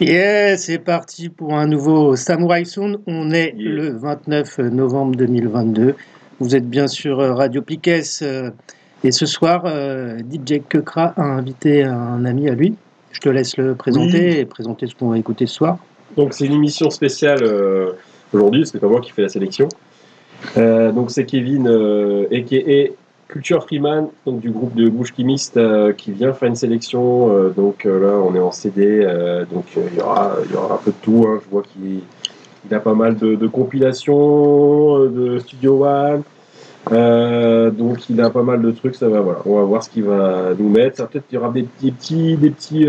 Yeah, c'est parti pour un nouveau Samurai Sound. On est le 29 novembre 2022. Vous êtes bien sûr Radio Piquet. Euh, et ce soir, euh, DJ Kekra a invité un ami à lui. Je te laisse le présenter et présenter ce qu'on va écouter ce soir. Donc c'est une émission spéciale euh, aujourd'hui, c'est pas moi qui fais la sélection. donc c'est Kevin, a.k.a. Culture Freeman, donc du groupe de bouche chimiste euh, qui vient faire une sélection. Euh, donc euh, là, on est en CD, donc il y, aura, y aura un peu de tout. Hein. Je vois qu'il a pas mal de, compilations de Studio One. donc il a pas mal de trucs, ça va voilà. On va voir ce qu'il va nous mettre. Peut-être qu'il y aura des petits, des petits,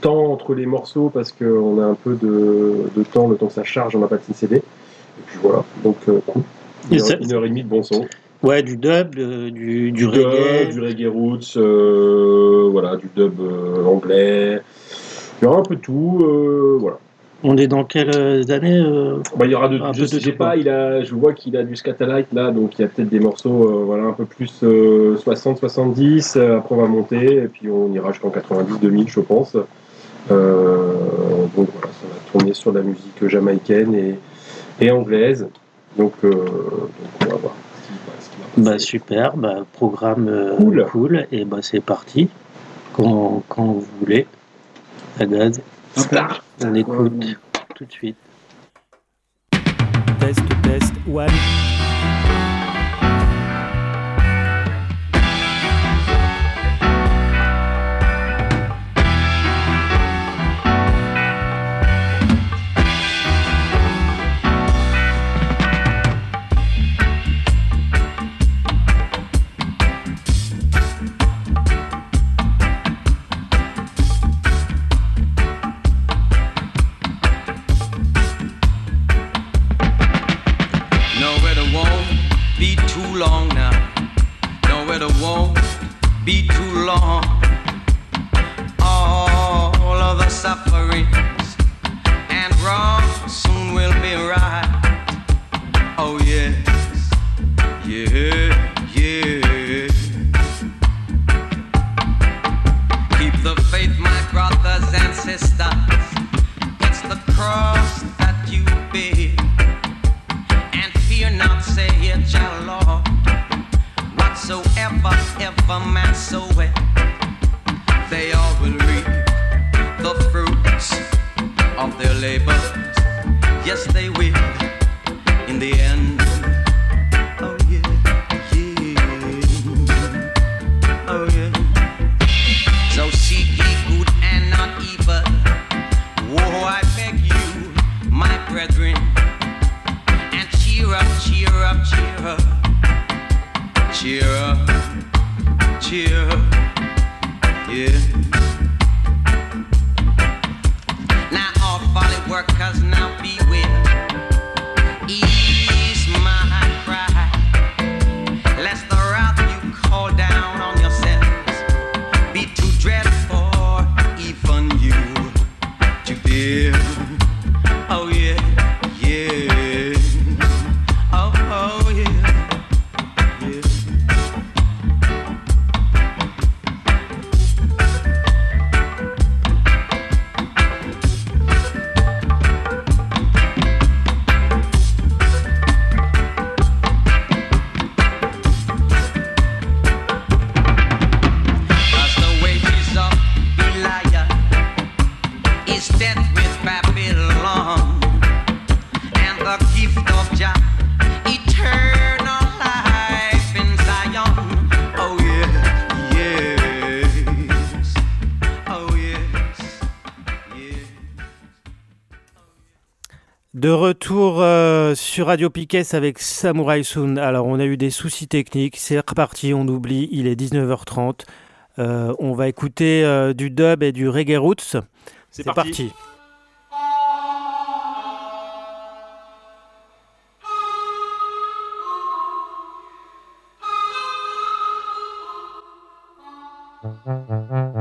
temps entre les morceaux parce qu'on a un peu de, temps, le temps que ça charge, on n'a pas de CD. Et puis voilà, donc cool. Une heure, une heure, et demie de bon son. Ouais, du dub, du, du, reggae. du reggae roots, euh, voilà, du dub euh, anglais. Il y aura un peu de tout, euh, voilà. On est dans quelles années bah, Il y aura de, je sais pas, il a, je vois qu'il a du Scatalight là, donc il y a peut-être des morceaux voilà, un peu plus 60-70, après on va monter, et puis on ira jusqu'en 90-2000 je pense. donc voilà, ça va tourner sur la musique jamaïcaine et, et anglaise. Donc, donc on va voir. Bah super, bah, programme euh, cool. et bah c'est parti. Quand, quand vous voulez. À gaz. On écoute tout de suite. Test, test, one. Radio Piquet avec Samurai Soon. Alors, on a eu des soucis techniques, c'est reparti, on oublie, il est 19h30. Euh, on va écouter euh, du dub et du reggae roots. C'est parti.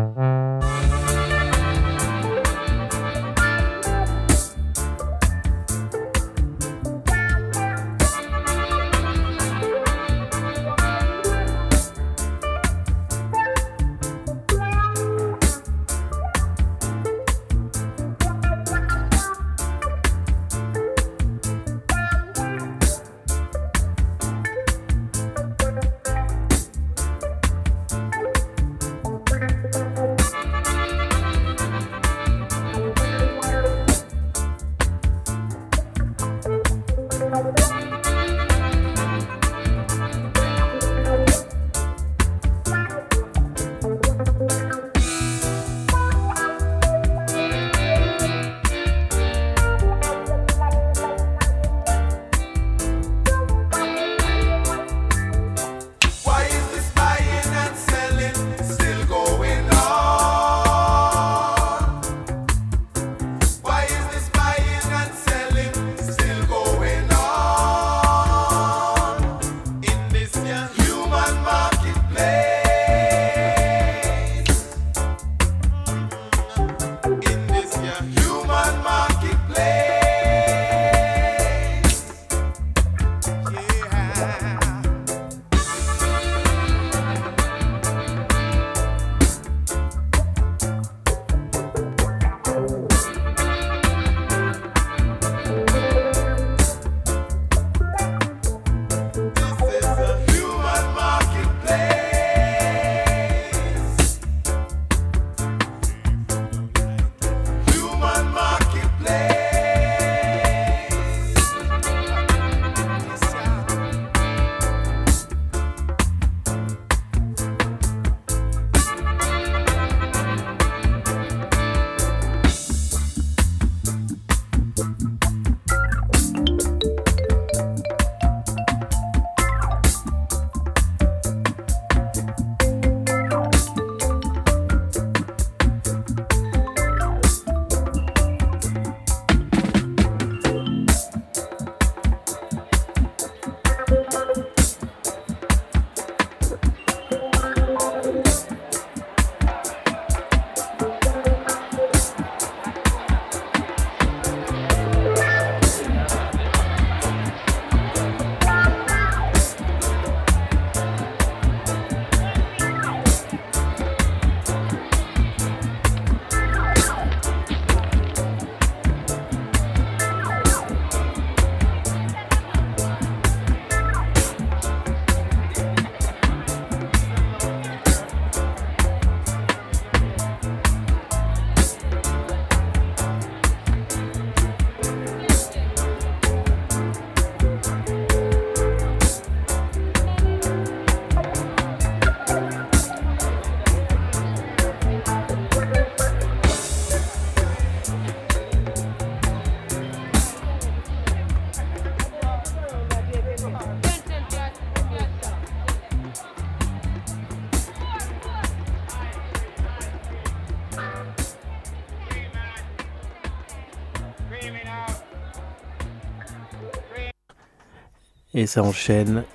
Et ça enchaîne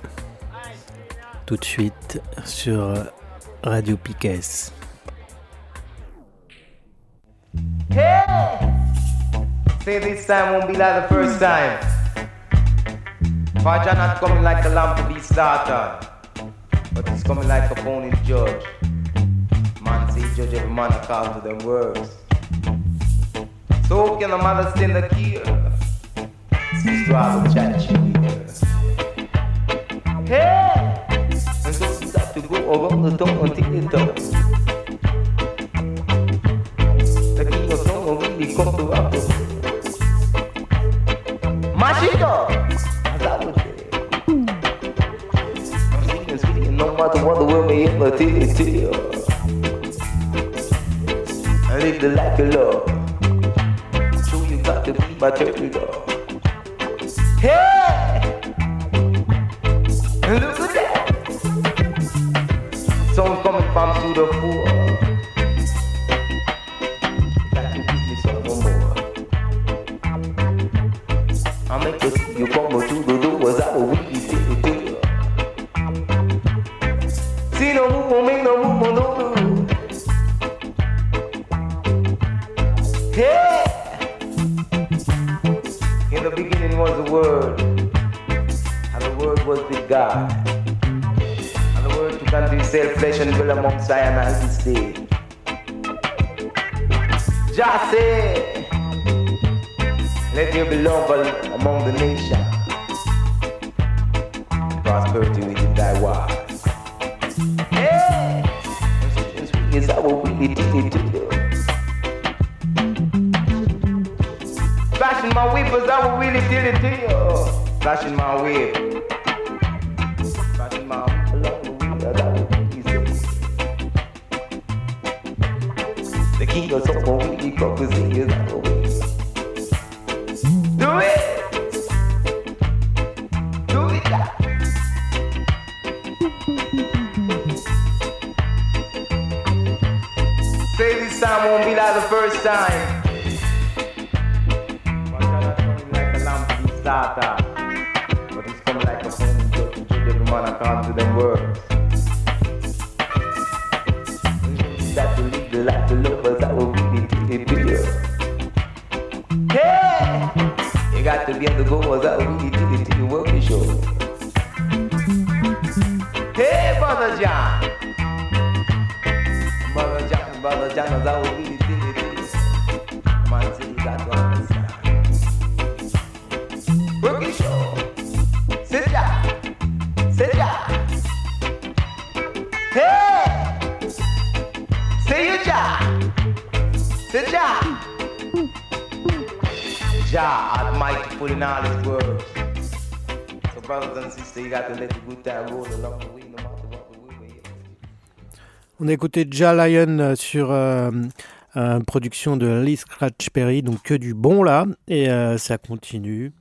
tout de suite sur Radio Piquet. Hey! Say this time won't be like the first time. Faja not coming like a lamb to be slaughtered, but he's coming like a phony judge. Man say judge every man according to them words. So can the mother stand the key? Sister, I will judge you. the one that will me in my tears. I live the life of love. So you got to be my turkey dog. Hey! Look at that! Sound coming from through the food. On a écouté Ja Lion euh, sur une production de Lee Scratch Perry, donc que du bon là, et ça continue.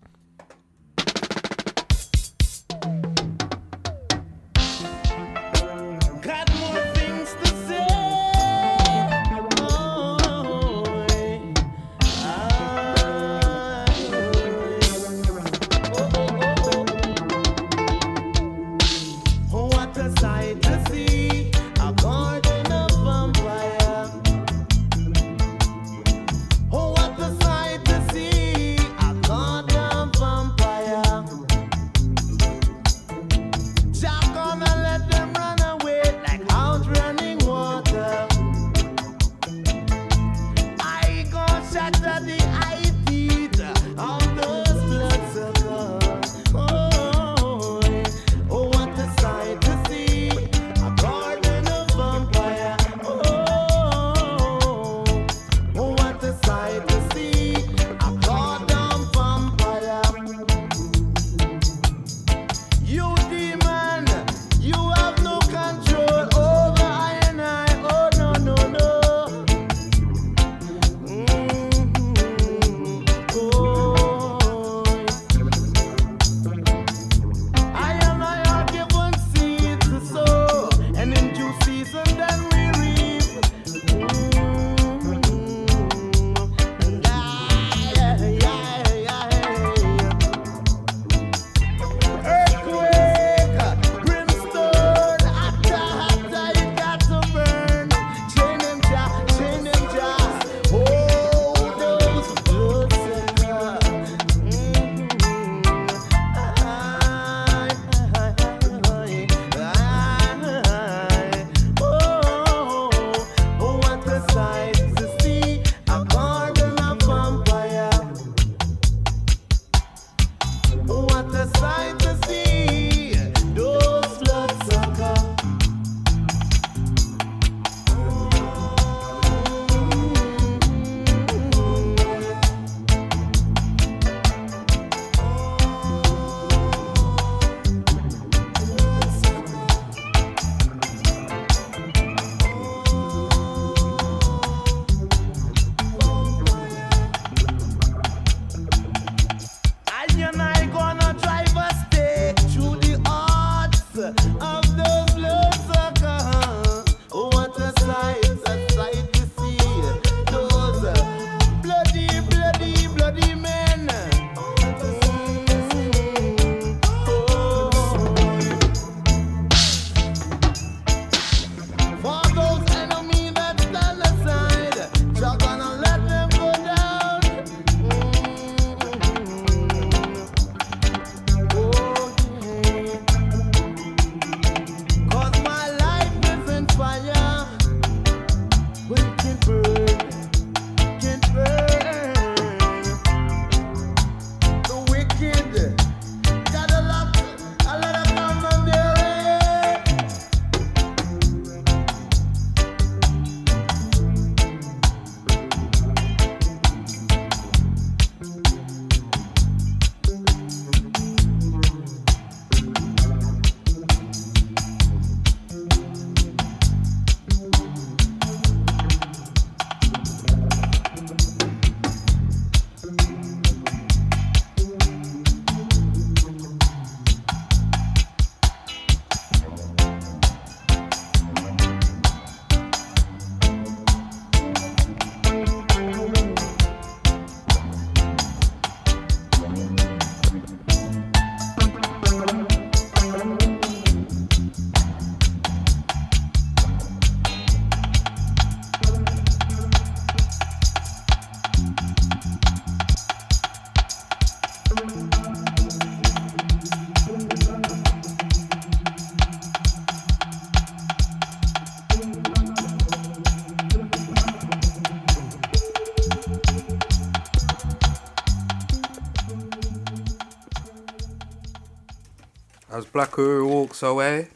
Black Her Walks Away.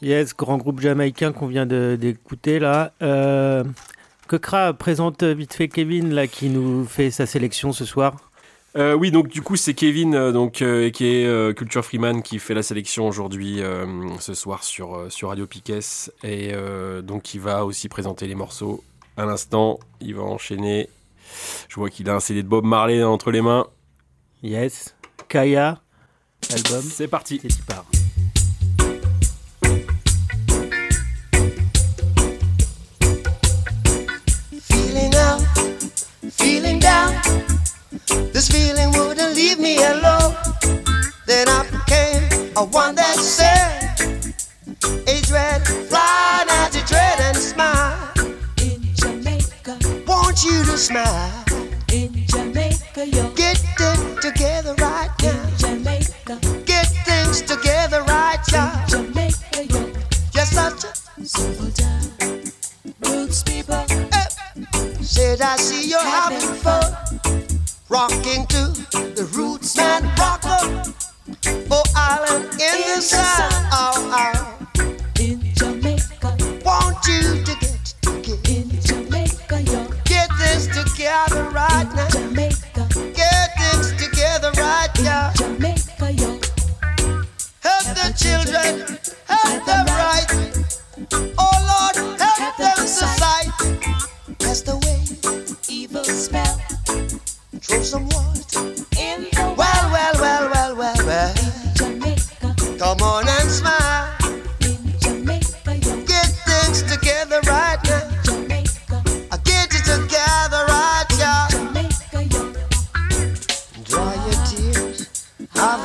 Yes, grand groupe jamaïcain qu'on vient de- d'écouter là. Euh, Kokra présente vite fait Kevin là qui nous fait sa sélection ce soir? Euh, oui, donc du coup, c'est Kevin, euh, donc, euh, qui est euh, Culture Freeman, qui fait la sélection aujourd'hui, euh, ce soir sur, euh, sur Radio Piques. Et euh, donc, il va aussi présenter les morceaux à l'instant. Il va enchaîner. Je vois qu'il a un CD de Bob Marley entre les mains. Yes, Kaya, album, C'est parti. et tu pars. Feeling out, feeling down. This feeling wouldn't leave me alone. Then I became a one that said, A dread, fly now to dread and smile. In Jamaica, Want you to smile. in Jamaica, yo. Get roots people. Said I see you're having fun. Rocking to the roots man rocker. Oh, island in the sun. Oh, oh. in Jamaica, Want you to get together. in Jamaica, yo. Get this together right In now. Jamaica, Get things together right in now. Jamaica, yo. Help the children. That's the. Evil spell Throw some water. in the Well, well, well, well, well, well. Jamaica, Come on and smile. in Jamaica. Get things together right now. Jamaica, Get it together right now. Jamaica. Dry your tears. Have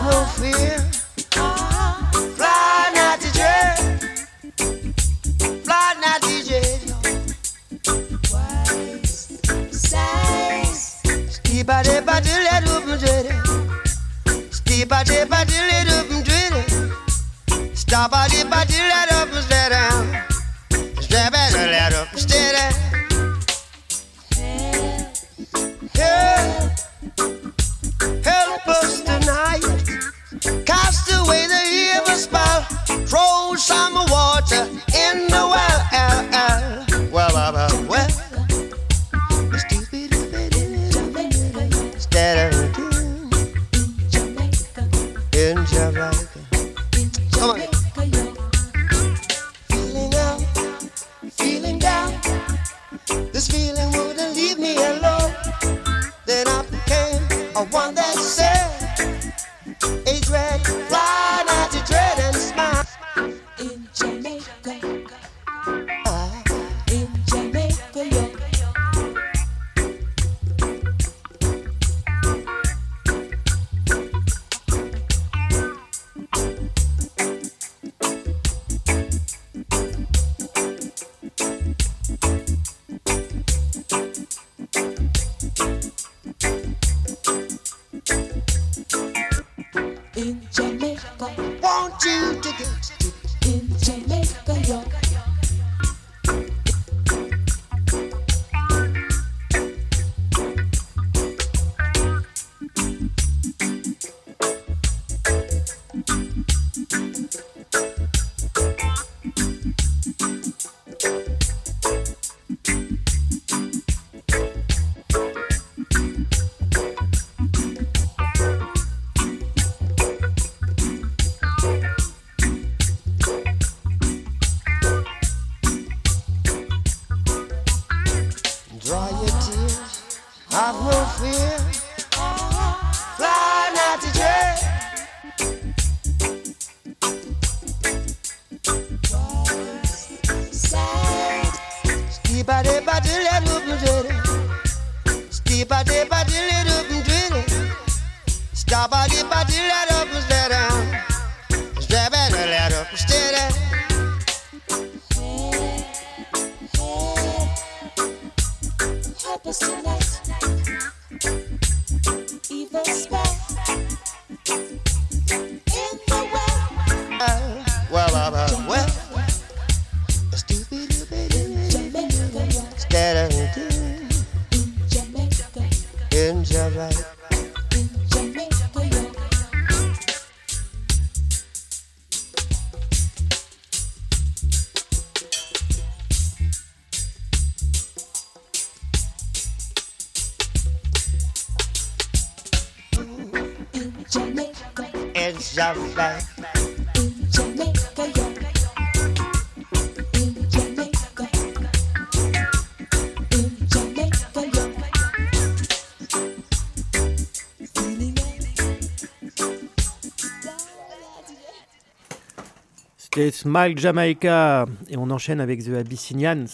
Smile Jamaica. Et on enchaîne avec The Abyssinians.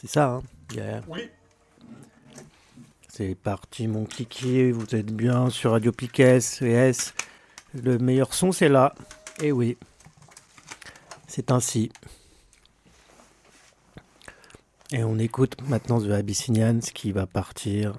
C'est ça, hein yeah. Oui. C'est parti, mon kiki. Vous êtes bien sur Radio Piquet, S. Le meilleur son, c'est là. Et oui. C'est ainsi. Et on écoute maintenant The Abyssinians qui va partir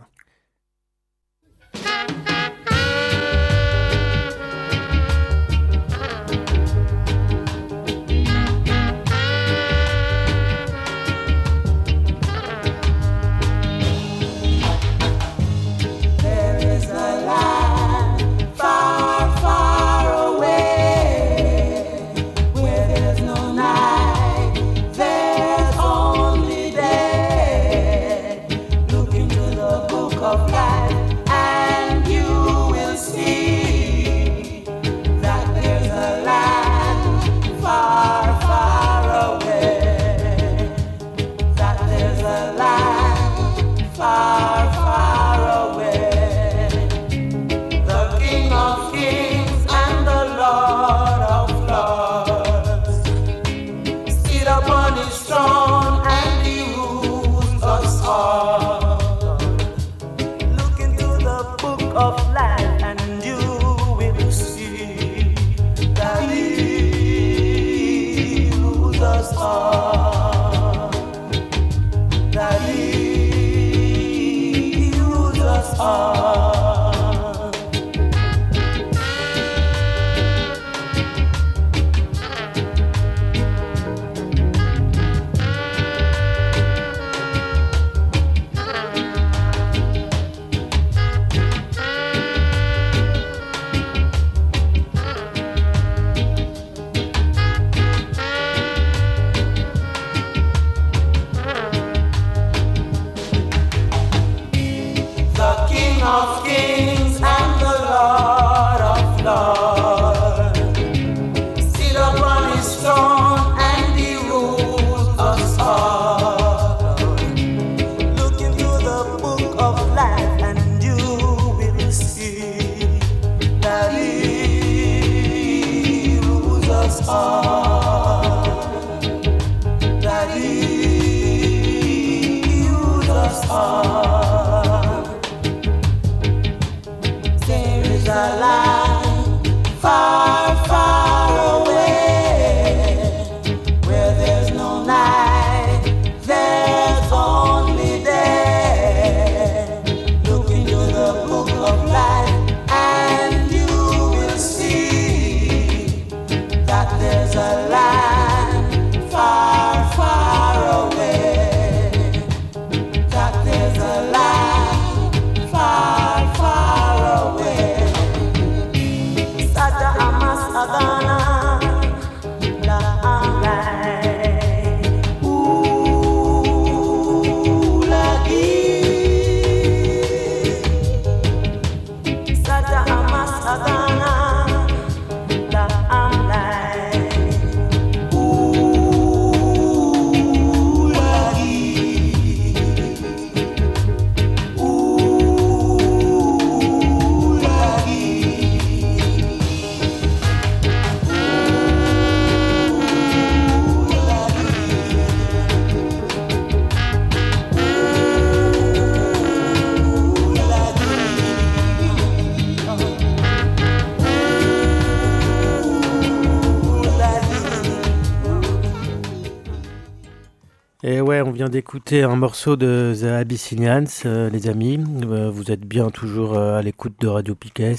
d'écouter un morceau de The Abyssinians, euh, les amis. Euh, vous êtes bien toujours euh, à l'écoute de Radio Piquet.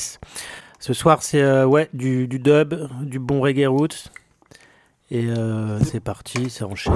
Ce soir, c'est ouais, du, dub, du bon reggae roots. Et c'est parti, ça enchaîne.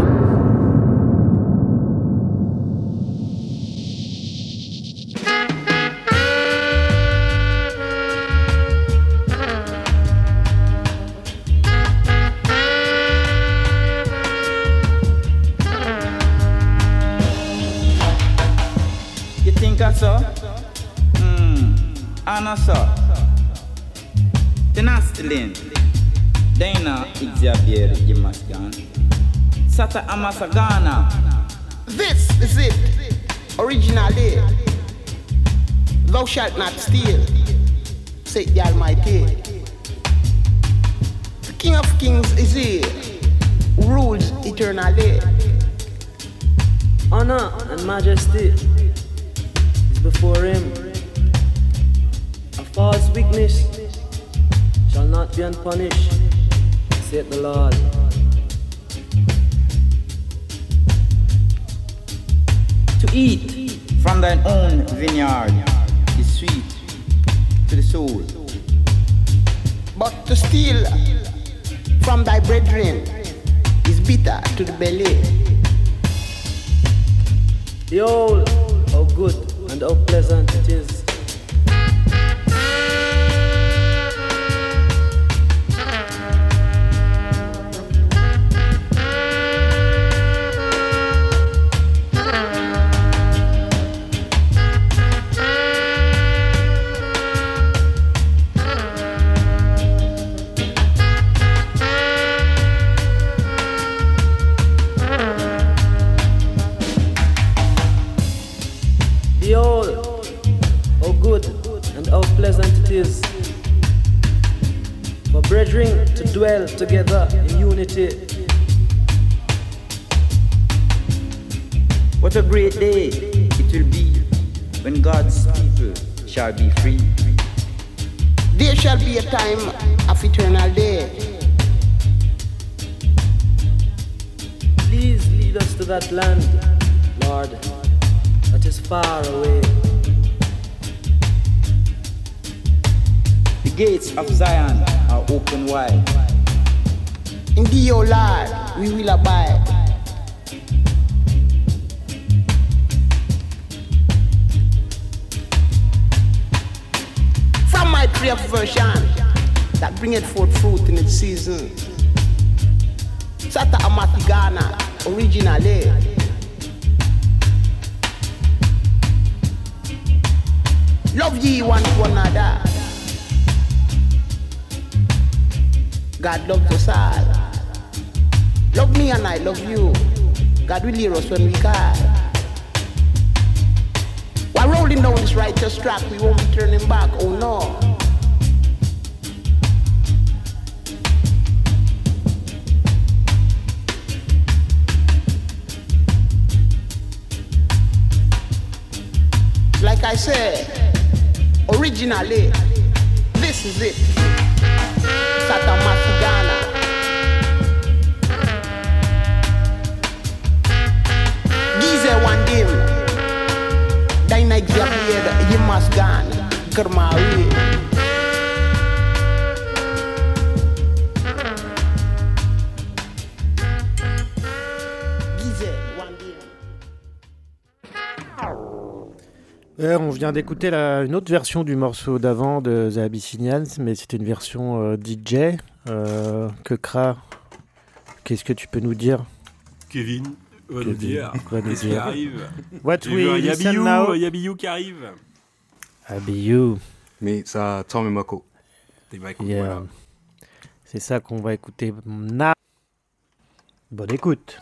Behold, how good and how pleasant it is. Dwell together in unity. What a great day it will be when God's people shall be free. There shall be a time of eternal day. Please lead us to that land, Lord, that is far away. The gates of Zion are open wide. In thee, O Lord, we will abide. From my of version that bringeth forth fruit in its season. Sata Amatigana, originally. Love ye one to another. God loves us all. Love me and I love you. God will hear us when we call. While rolling down this righteous track, we won't be turning back. Oh no. Like I said, originally, this is it. Sata Kermawi. Euh, on vient d'écouter la- une autre version du morceau d'avant de The Abyssinians, mais c'était une version euh, DJ. Euh, que Kra, qu'est-ce que tu peux nous dire? Kevin va nous dire va nous qu'est-ce qui dire. arrive. What we listen Yabiou qui arrive. Abiyu. Mais ça tombe Mako. Écoute, Yeah. voilà. C'est ça qu'on va écouter. Na. Bonne écoute.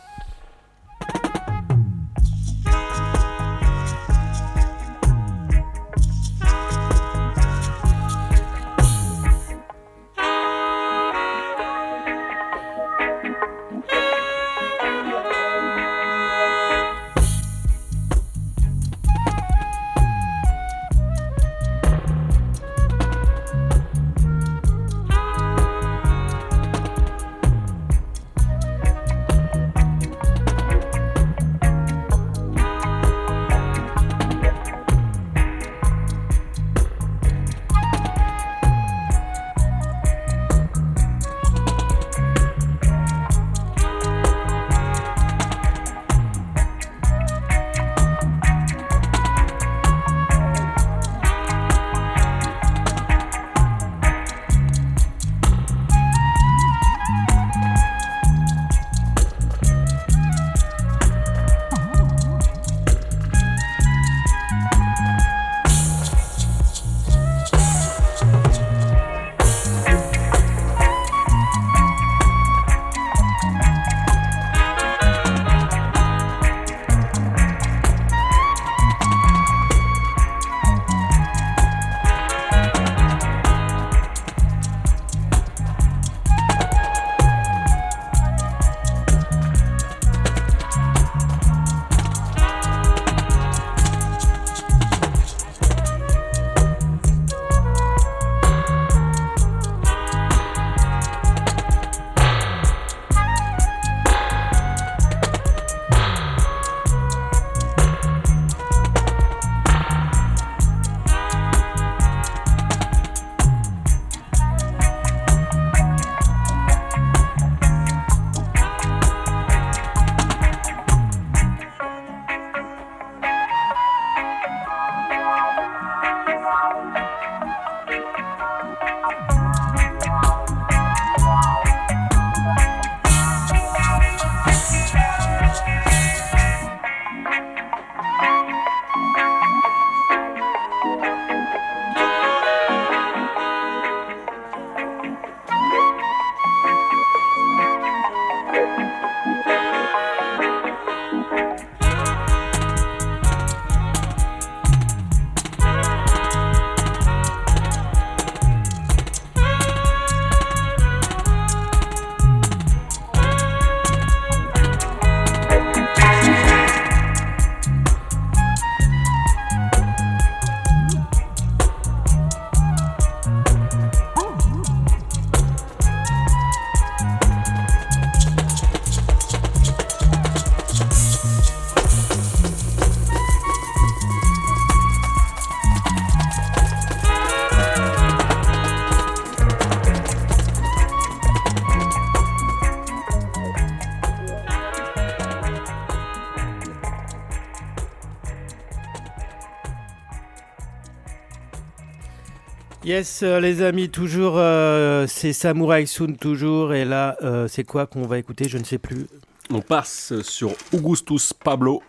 Yes, euh, les amis, toujours, euh, c'est Samurai Soon, toujours. Et là, euh, c'est quoi qu'on va écouter Je ne sais plus. On passe sur Augustus Pablo.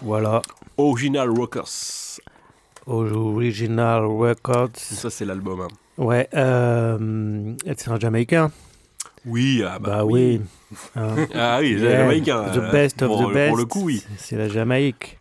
Voilà. Original Rockers. Original Records. Ça, c'est l'album. hein. Ouais, euh, c'est un Jamaïcain. Oui, ah bah, Bah oui. Hein. Ah oui, c'est Yeah, Jamaïcain. The best of the best. Pour le coup, oui. C'est la Jamaïque.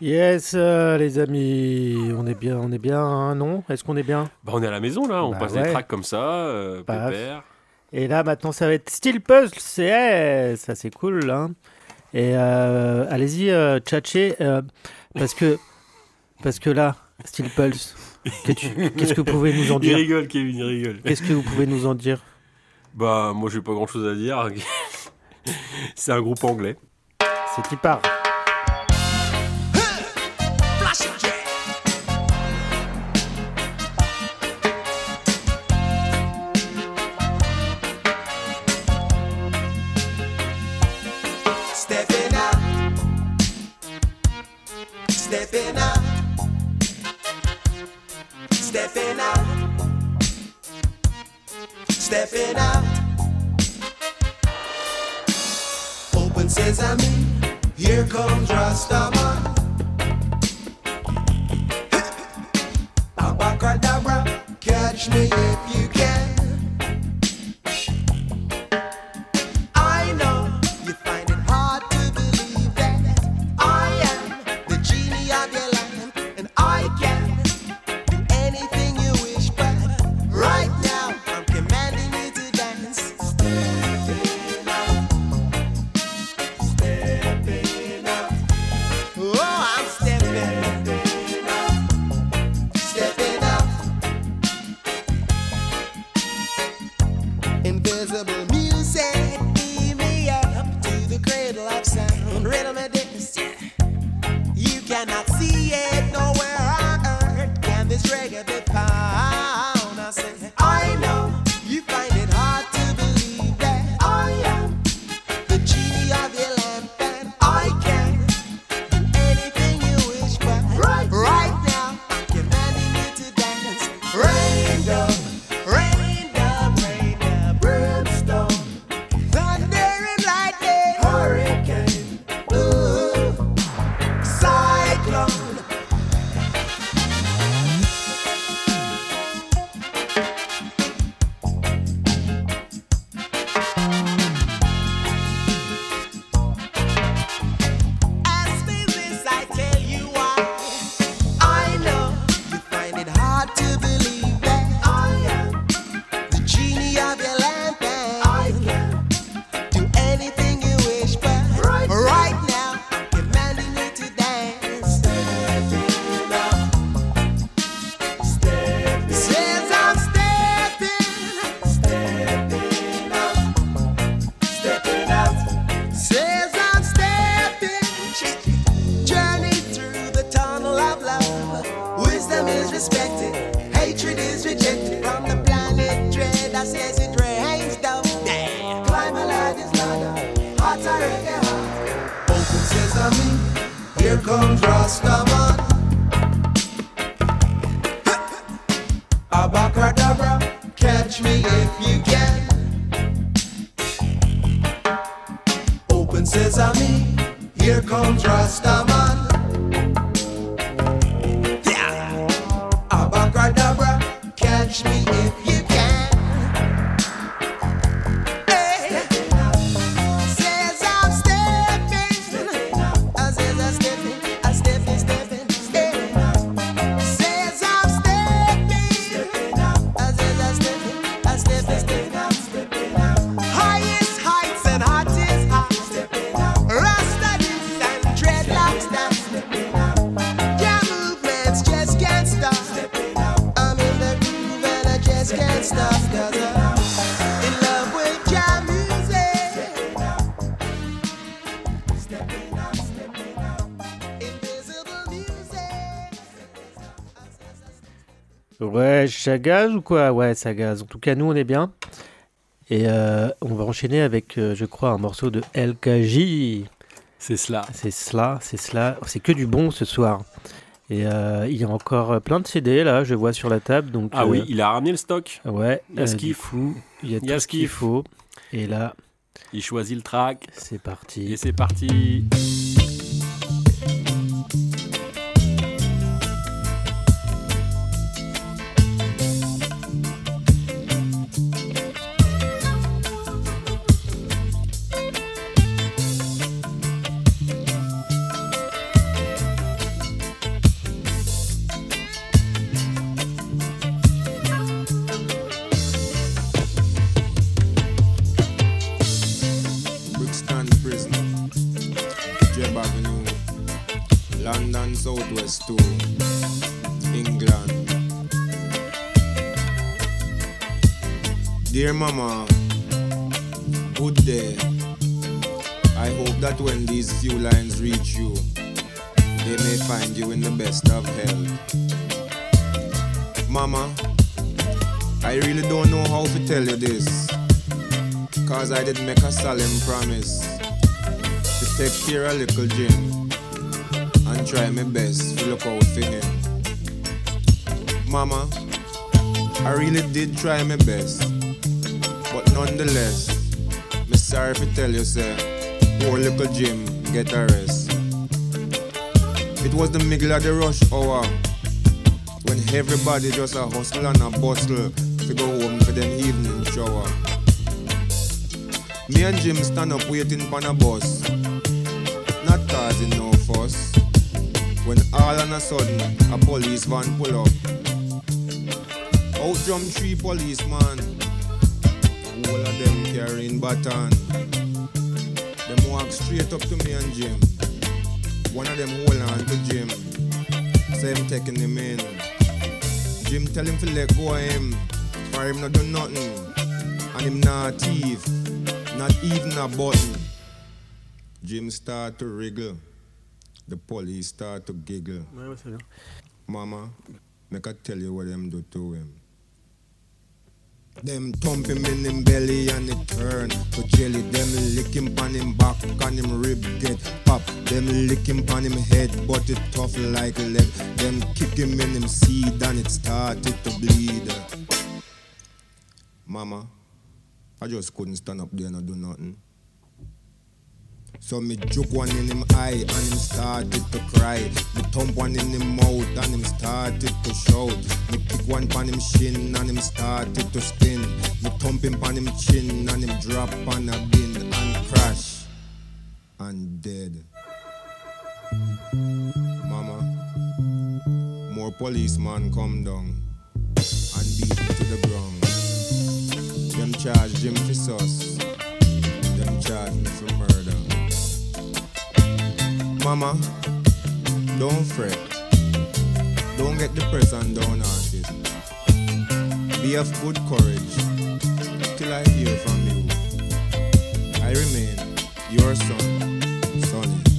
Yes, euh, les amis, on est bien, on est bien, hein, non? Est-ce qu'on est bien? Bah, on est à la maison là, on Bah passe ouais. des tracks comme ça, euh, pépère. Et là, maintenant, ça va être Steel Puzzle, c'est eh, ça, c'est cool, hein. Et euh, allez-y, euh, tchatcher, euh, parce que parce que là, Steel Pulse, qu'est-ce que vous pouvez nous en Il dire? rigole, Kevin, il rigole. Qu'est-ce que vous pouvez nous en dire? Bah, moi j'ai pas grand chose à dire. C'est un groupe anglais. C'est y part. Stepping out. Open sesame, here comes Rastaman. Abracadabra, catch me if ça gaz ou quoi? Ouais, ça gaz. En tout cas, nous, on est bien. Et euh, on va enchaîner avec, euh, je crois, un morceau de LKJ. C'est cela. C'est cela, c'est cela. C'est que du bon ce soir. Et euh, il y a encore plein de CD là, je vois sur la table. Donc, Ah oui, il a ramené le stock. Ouais, Il y a ce qu'il faut. il y a tout ce qu'il faut. Et là, Il choisit le track. c'est parti. Et c'est parti. Hope that when these few lines reach you, they may find you in the best of health. Mama, I really don't know how to tell you this. Cause I did make a solemn promise to take care of little Jim and try my best to look out for him. Mama, I really did try my best. But nonetheless, me sorry to tell you, sir, poor little Jim get a rest. It was the middle of the rush hour when everybody just a hustle and a bustle to go home for them evening shower. Me and Jim stand up waiting for a bus, not causing no fuss. When all on a sudden a police van pull up, out jump three policemen, all of them carrying baton. Walk straight up to me and Jim. One of them hold on to Jim, say him taking him in. Jim tell him to let go of him, for him not do nothing, and him not thief, not even a button. Jim start to wriggle, the police start to giggle. Ouais, ouais, c'est bien. Mama, make I tell you what them do to him. Them thump him in him belly and it turn to jelly. Them lick him on him back and him rib get pop. Them lick him on him head, but it tough like lead. Them kick him in him seed and it started to bleed. Mama, I just couldn't stand up there and do nothing. So me juke one in him eye and him started to cry. Me thump one in him mouth and him started to shout. Me kick one pan him shin and him started to spin. Me thump him pan him chin and him drop on a bin and crash and dead. Mama, more policeman come down and beat me to the ground. Them charge Jim for sus. Them charge me for murder. Mama, don't fret. Don't get depressed and downhearted. Be of good courage till I hear from you. I remain your son, Sonny.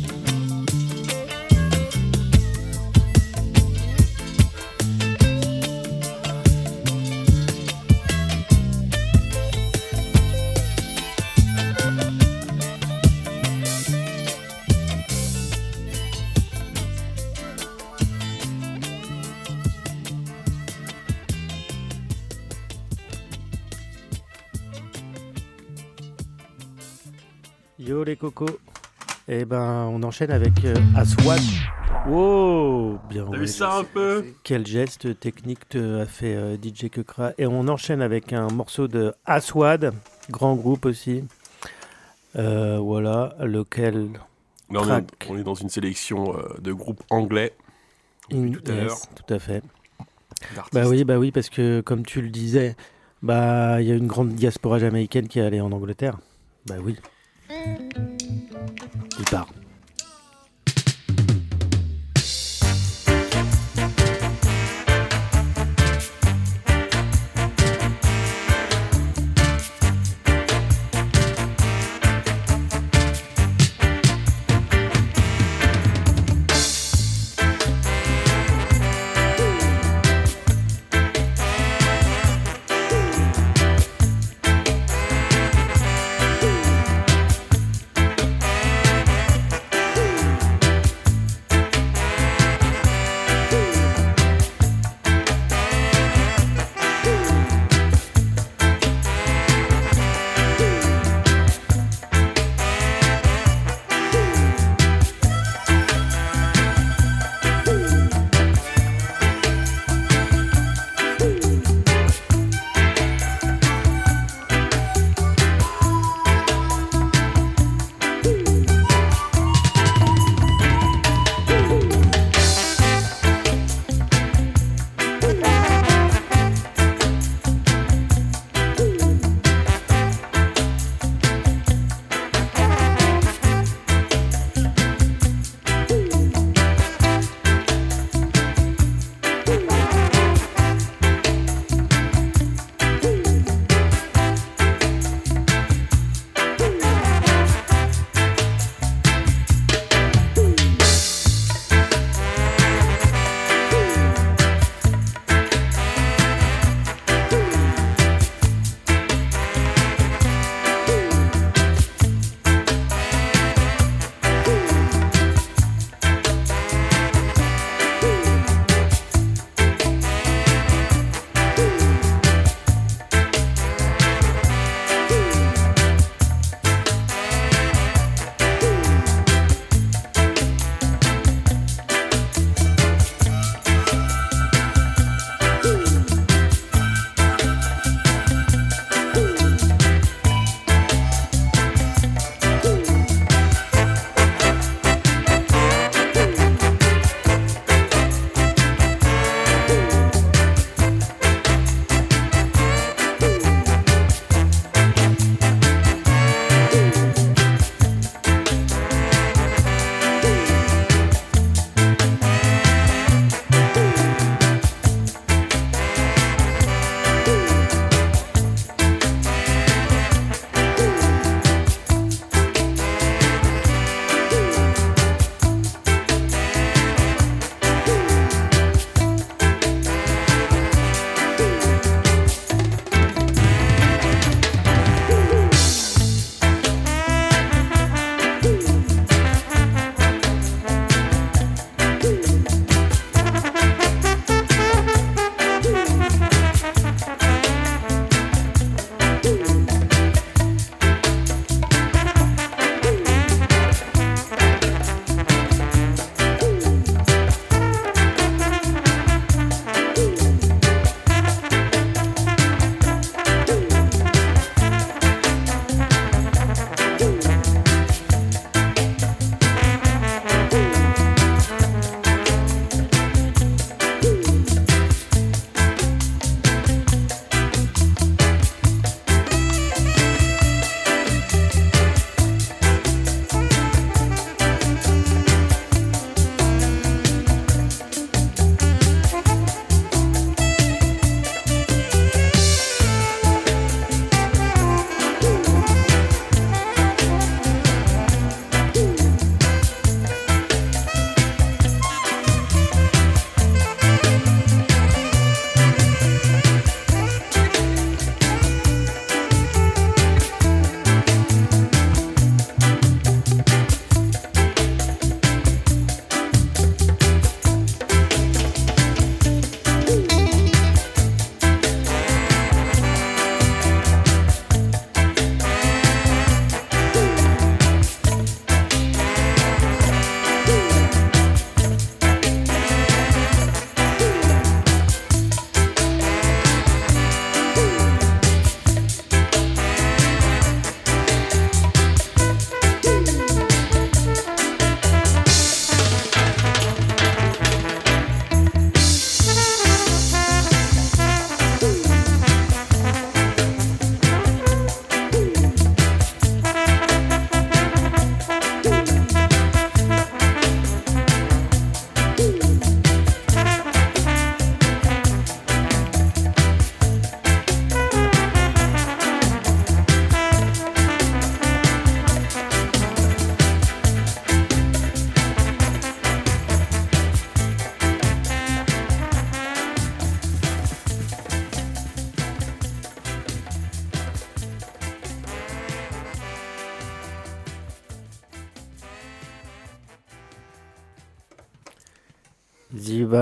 Les cocos. Eh ben, on enchaîne avec euh, Aswad. Wow, bien. T'as vu ça un peu Quel geste technique te a fait euh, DJ Kekra. Et on enchaîne avec un morceau de Aswad, grand groupe aussi. Euh, voilà, lequel. On, est, track on est dans une sélection euh, de groupes anglais. in- tout à l'heure. yes, tout à fait. Bah oui, bah oui, parce que comme tu le disais, bah il y a une grande diaspora jamaïcaine qui est allée en Angleterre. Bah oui. Il part.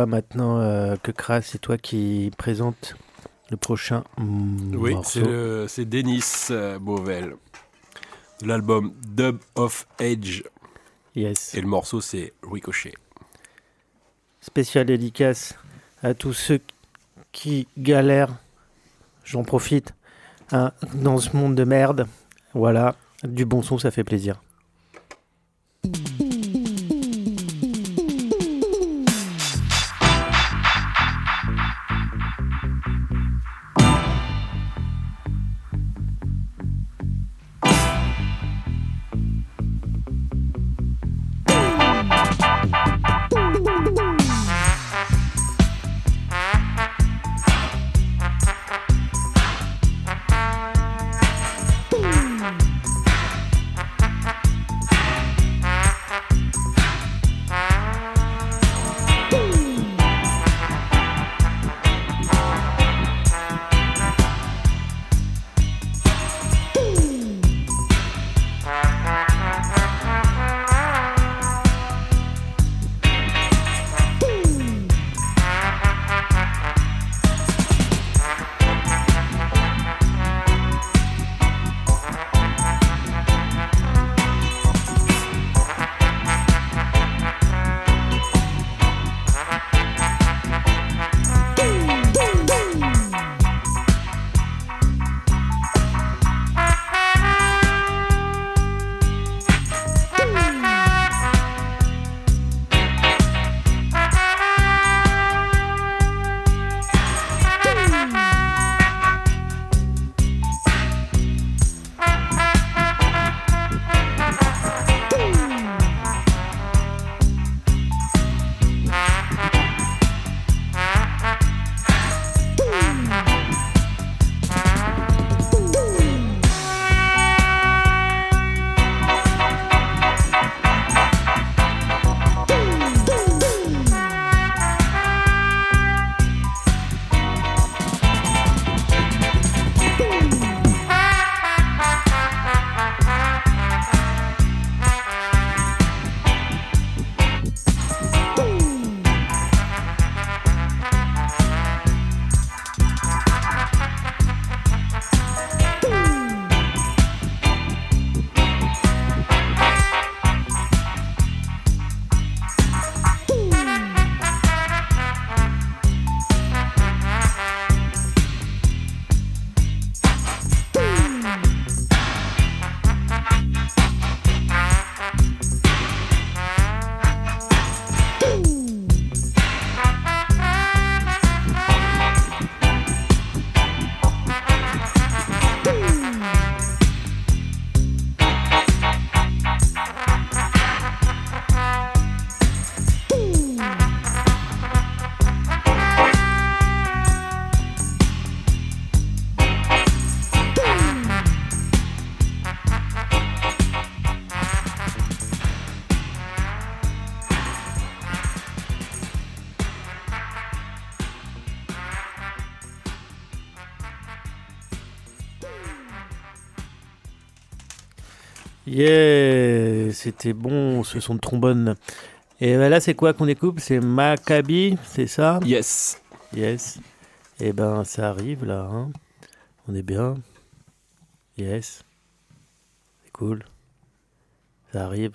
Maintenant euh, que Kras, c'est toi qui présente le prochain mm, Oui, morceau. c'est Denis euh, Beauvel. de L'album Dub of. Yes. Et le morceau, c'est Ricochet. Spécial dédicace à tous ceux qui galèrent. J'en profite. hein, dans ce monde de merde. Voilà. Du bon son, ça fait plaisir. C'était bon ce son de trombone. Et ben là, c'est quoi qu'on écoute C'est Maccabi, c'est ça? Yes. Yes. Et ben, ça arrive là. hein. On est bien. Yes. C'est cool. Ça arrive.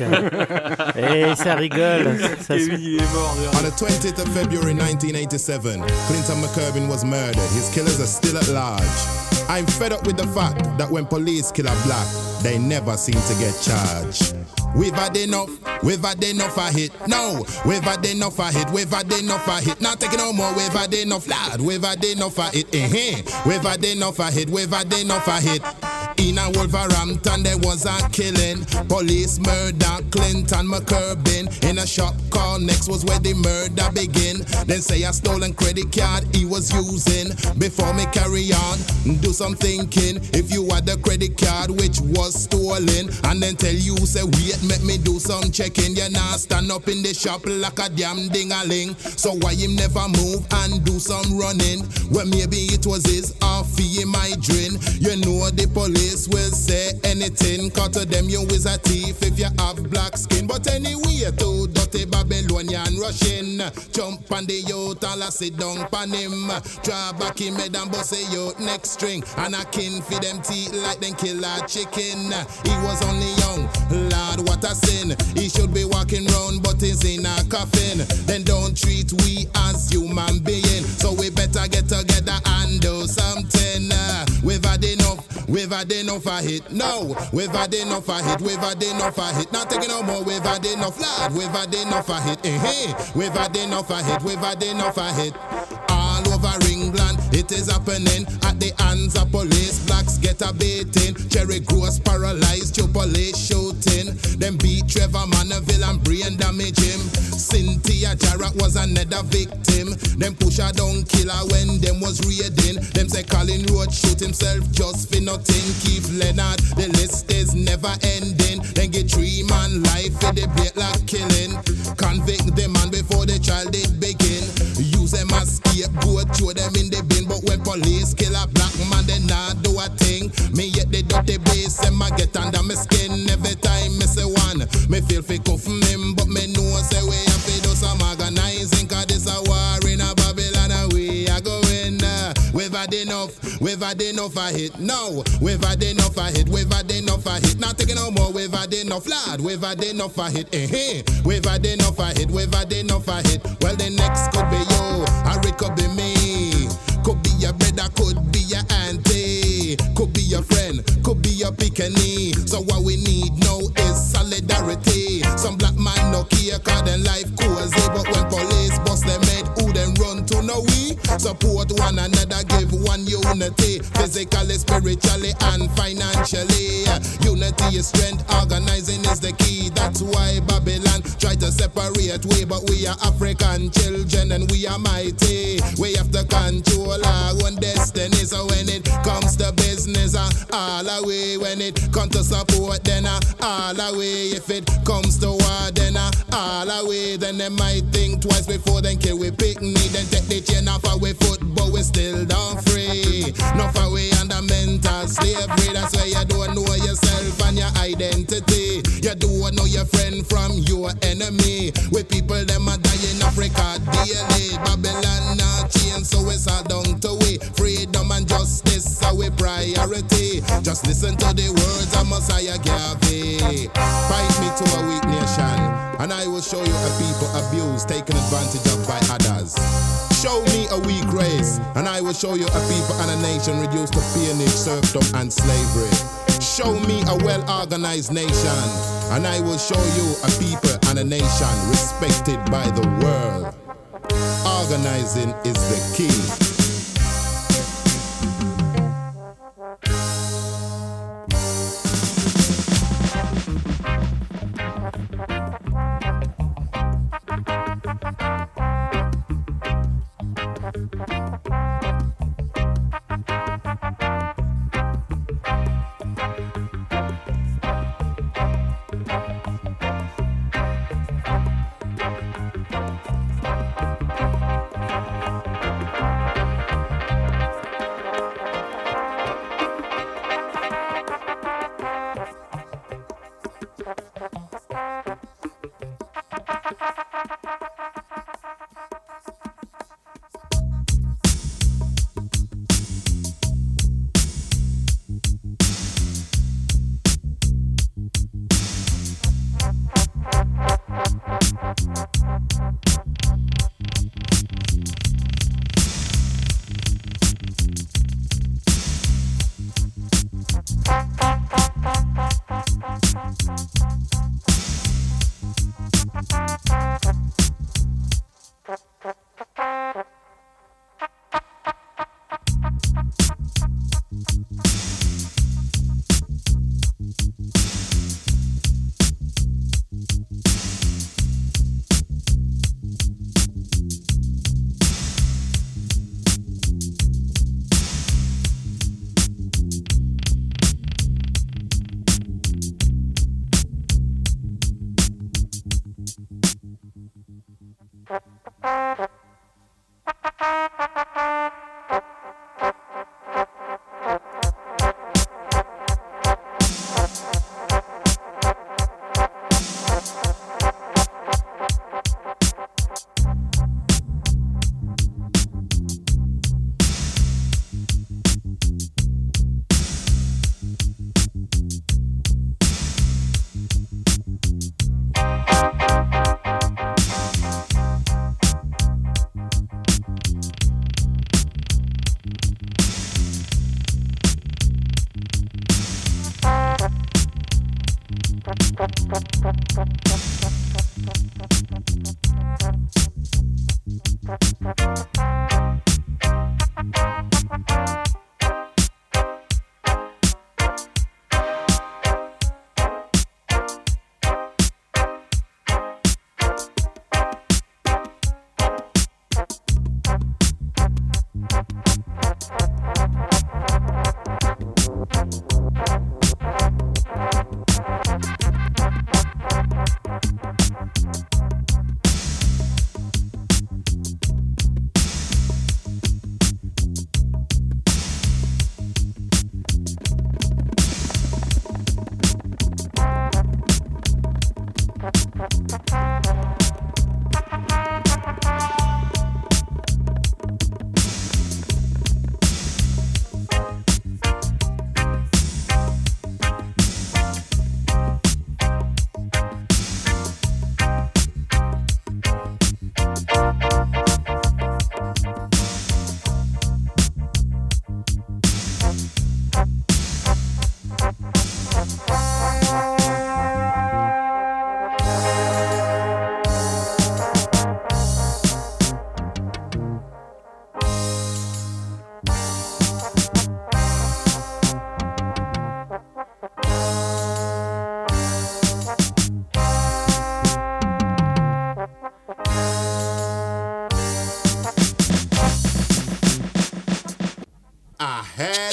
À- Eh, ça rigole. Ça se- On the 20th of February 1987, Clinton McCurbin was murdered. His killers are still at large. I'm fed up with the fact that when police kill a black, they never seem to get charged. We've had enough, we've had enough of hit. No, we've had enough of hit, we've had enough of hit. Not taking no more, we've had enough, lad. We've had enough of it. eh We've had enough of hit, we've had enough of hit. In a Wolverhampton, there was a killing. Police murder Clinton McCurbin. In a shop called Next was where the murder begin. Then say a stolen credit card he was using. Before me carry on, do some thinking. If you had the credit card which was stolen, and then tell you say wait, make me do some checking. You not stand up in the shop like a damn ding-a-ling. So why him never move and do some running? Well, maybe it was his off he my drain. You know the police will say anything. Cause to them you is a thief if you have black skin. But anyway, to dirty Babylon union rushing. Jump on the youth, all I sit down pan him. Draw back him head and bust a youth next string. And I kin feed them teeth like them kill a chicken. He was only young, Lord, what a sin. He should be walking round, but he's in a coffin. Then don't treat we as human being. So we better get together and do something with a day enough I hit, no. with a day enough I hit, with a day enough I hit. Not taking no more, whether they enough lad, whether they enough I hit. Eh, hey, whether they enough I hit, whether they enough I hit. All over England, it is happening at the hands of police. Blacks get a beating. Cherry Gross paralyzed, police shooting. Them beat Trevor Manaville and brain damage him. Cynthia Jarrett was another victim. Them push her down killer when them was raiding. Them say Colin Road shoot himself just for nothing. Keith Leonard, the list is never ending. Then get three man life for the break like killing. Convict the man before the child did begin. Use them as scapegoat, throw them in the bin. But when police kill a black man, they not do a thing. Me yet the dirty bass and my get under my skin. Every time me say one, me feel fi cuff him, but me know say we have to do some organizing. Cause this a war had enough, we've had enough of it. No, we've had enough of it, we've had enough of it. Not taking no more, we've had enough, lad. We've had enough of it. Eh, eh. We've had enough of it, we've had enough of it. Well, the next could be you, or it could be me. Could be your brother, could be your auntie, could be your friend, could be your pickaninny. So what we need now is solidarity. Some black man no care, cause them life cozy. But when police bust them Support one another, give one unity. Physically, spiritually, and financially. Unity is strength, organizing is the key. That's why Babylon try to separate we, but we are African children and we are mighty. We have to control our own destiny. So when it comes to business, uh, all away. When it comes to support, then uh, all away. If it comes to war, then uh, all away. Then they might think twice before then kill we picnic. Then take the chain off our foot, but we still don't free. No Not away under mental slavery. That's why you don't know yourself and your identity. You don't know your friend from your enemy. We people them are dying in Africa daily. Babylon not change, so it's all down to we. Freedom and justice are we priority. Just listen to the words of Messiah Garvey. Fight me to a weak nation, and I will show you a people abused, taken advantage of by others. Show me a weak race, and I will show you a people and a nation reduced to peonage, serfdom, and slavery. Show me a well organized nation, and I will show you a people and a nation respected by the world. Organizing is the key.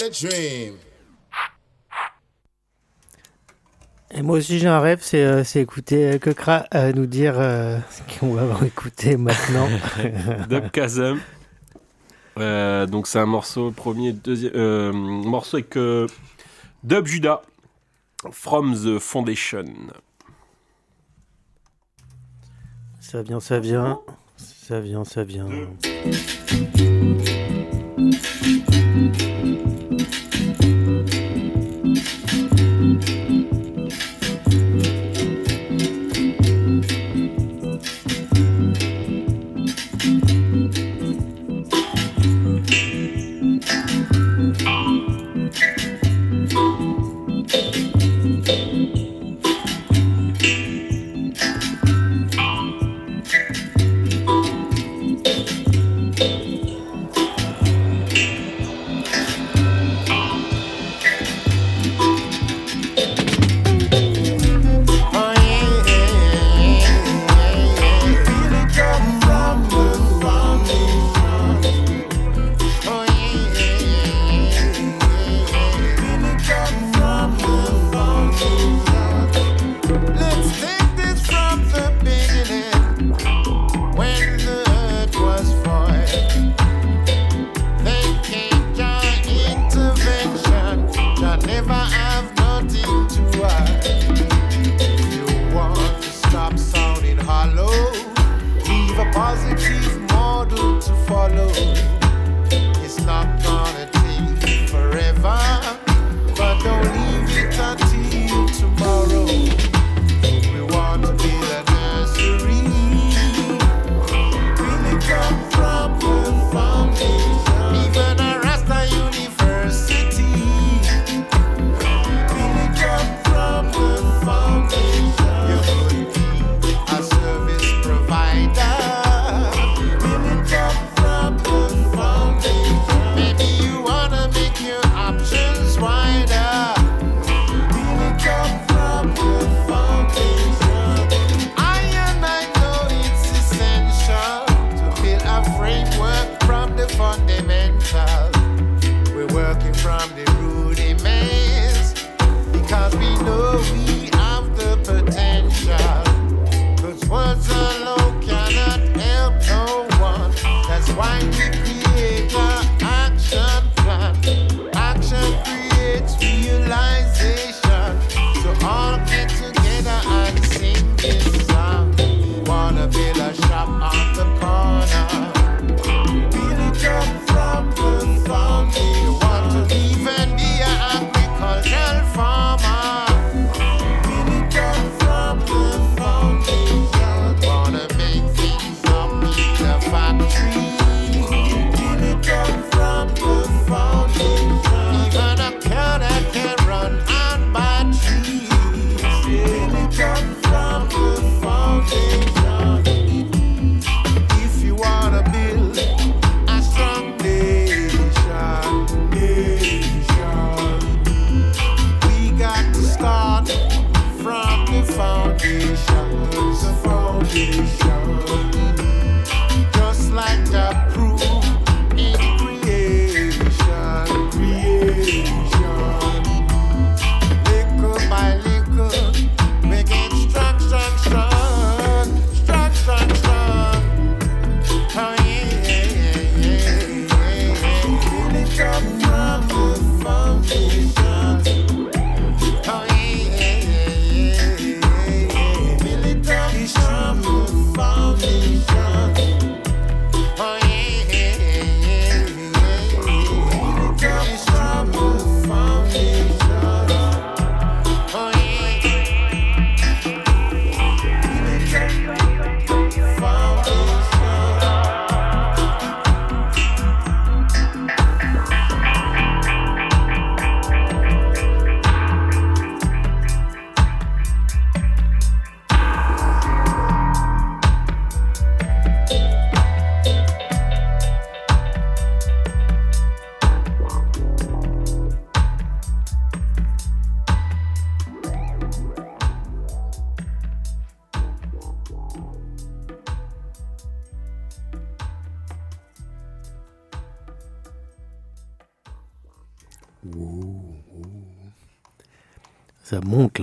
A dream. Et moi aussi j'ai un rêve, c'est euh, écouter euh, Kokra euh, nous dire euh, ce qu'on va écouter maintenant. Dub. Euh, donc c'est un morceau premier, deuxième euh, morceau avec euh, Dub Judah from the Foundation. ça vient, ça vient, ça vient, ça vient.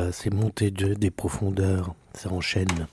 Là, c'est monté de- des profondeurs, ça enchaîne.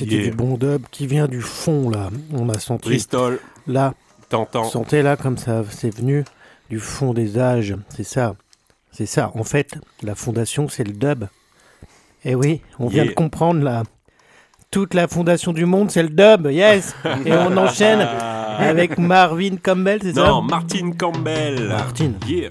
C'était Yeah. du bon dub qui vient du fond là. On a senti. Bristol. Là. T'entends. Sentez là comme ça, c'est venu du fond des âges. C'est ça. C'est ça. En fait, la fondation, c'est le dub. Et oui, on vient Yeah. de comprendre là. Toute la fondation du monde, c'est le dub. Yes. Et on enchaîne avec Marvin Campbell, c'est ça? Non, Martin Campbell. Martin. Yeah.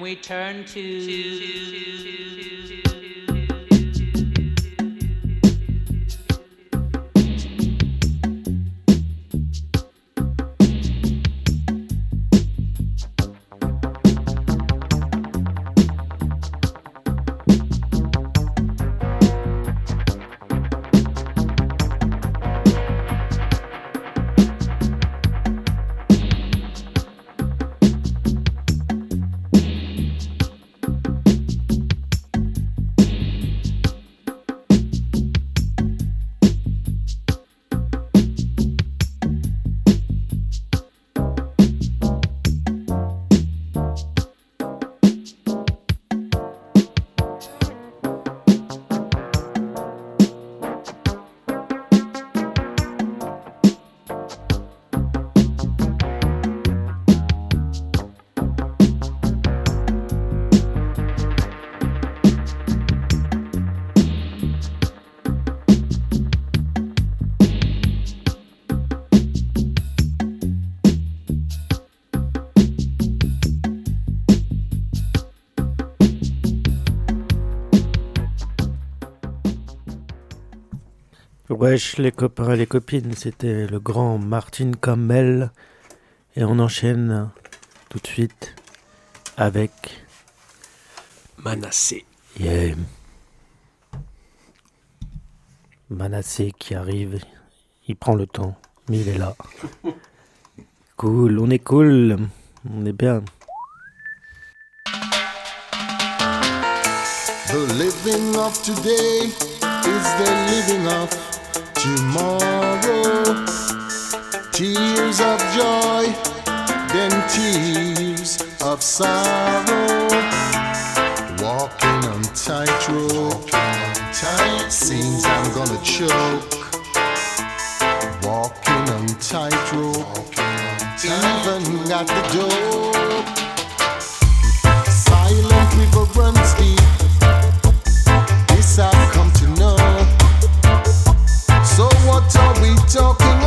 We turn to? Wesh les copains et les copines, c'était le grand Martin Campbell. Et on enchaîne tout de suite avec Manassé. Yeah. Manassé qui arrive, il prend le temps, mais il est là. Cool, on est cool, on est bien. The living of today is the living of tomorrow. Tears of joy, then tears of sorrow. Walking on tightrope, seems I'm gonna choke. Walking on tightrope, even at the door. Silent river runs deep. are we talking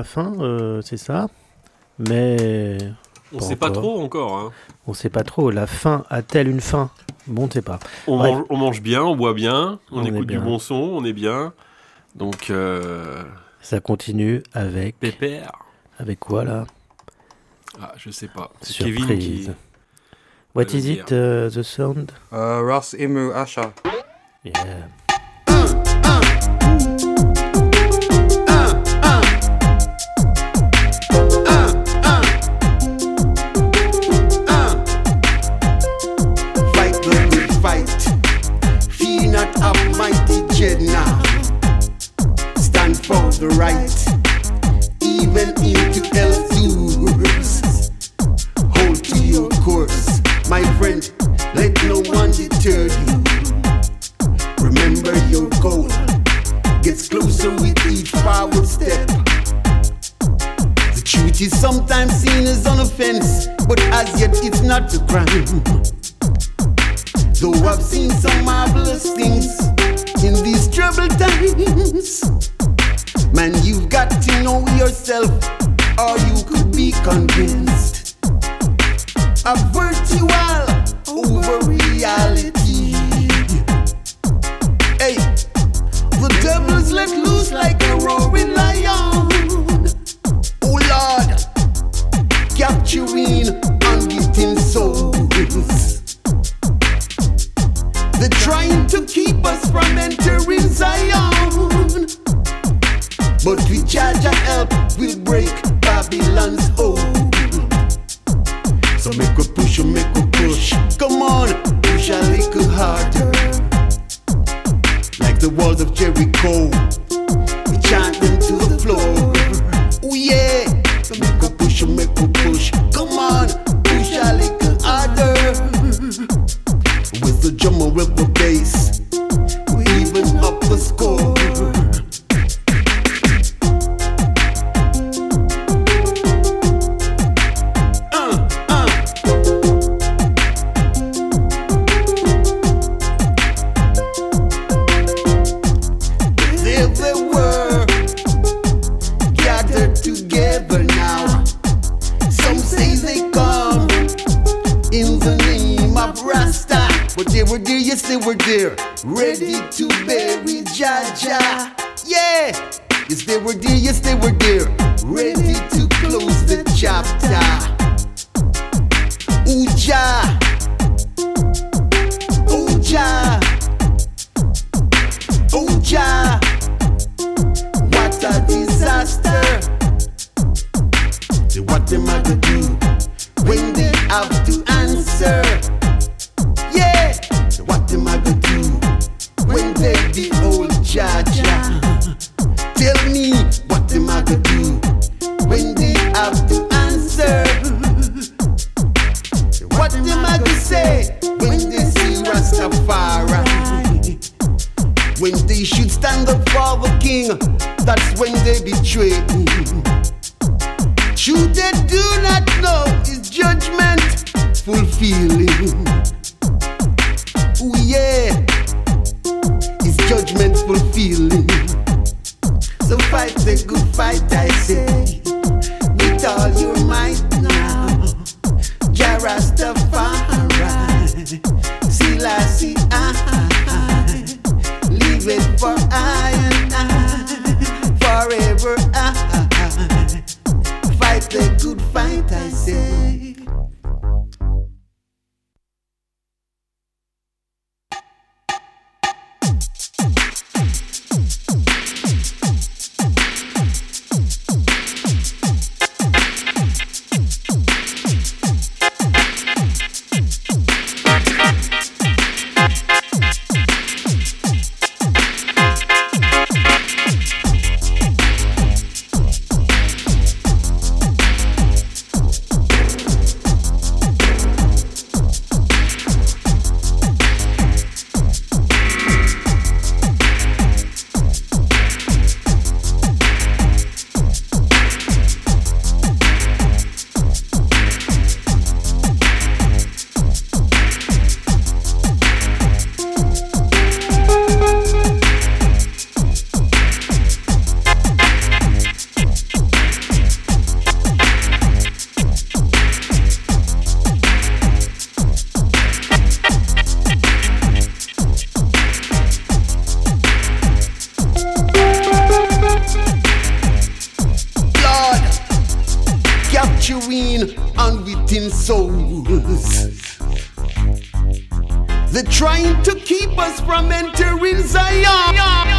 la fin, euh, c'est ça. Mais. On ne sait pas trop encore. Hein. On ne sait pas trop. La fin a-t-elle une fin? Bon, on ne sait pas. On mange, on mange, bien, on boit bien, on, écoute du bon son, on est bien. Donc. Euh, ça continue avec. Pépère. Avec quoi là? Ah, je sais pas. Surprise. Kevin qui... What is it, euh, the sound? Uh, Emu Asha. the right, even into elders. Hold to your course, my friend, let no one deter you. Remember your goal gets closer with each forward step. The truth is sometimes seen as an offense, but as yet it's not a crime. country They're trying to keep us from entering Zion.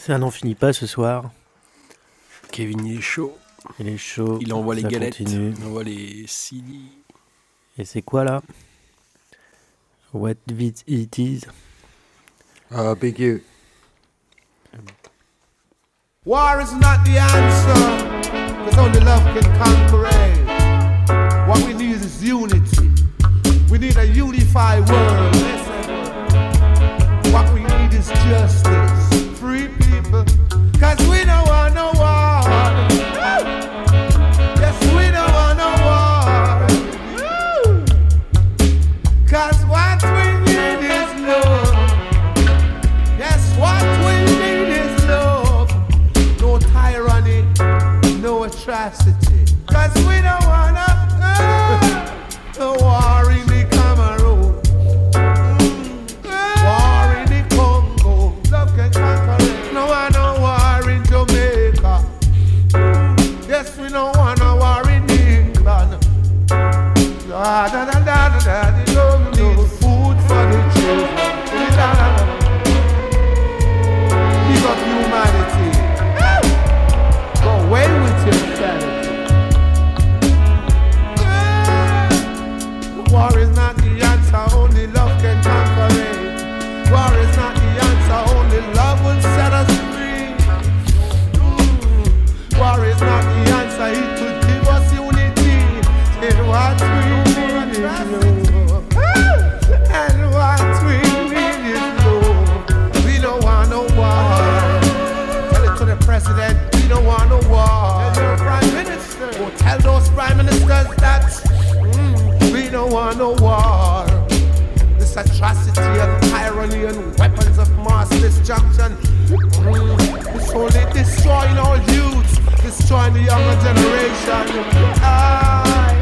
Ça n'en finit pas ce soir. Kevin, il est chaud. Il est chaud. Il envoie les galettes, continue. il envoie les CD. Et c'est quoi là? What it it is big you. War is not the answer, because only love can conquer it. What we need is unity. We need a unified world. Listen. What we need is justice. Free people, because we don't want no war. No war. This atrocity and tyranny and weapons of mass destruction. Mm, it's only destroying our youth, destroying the younger generation. Aye.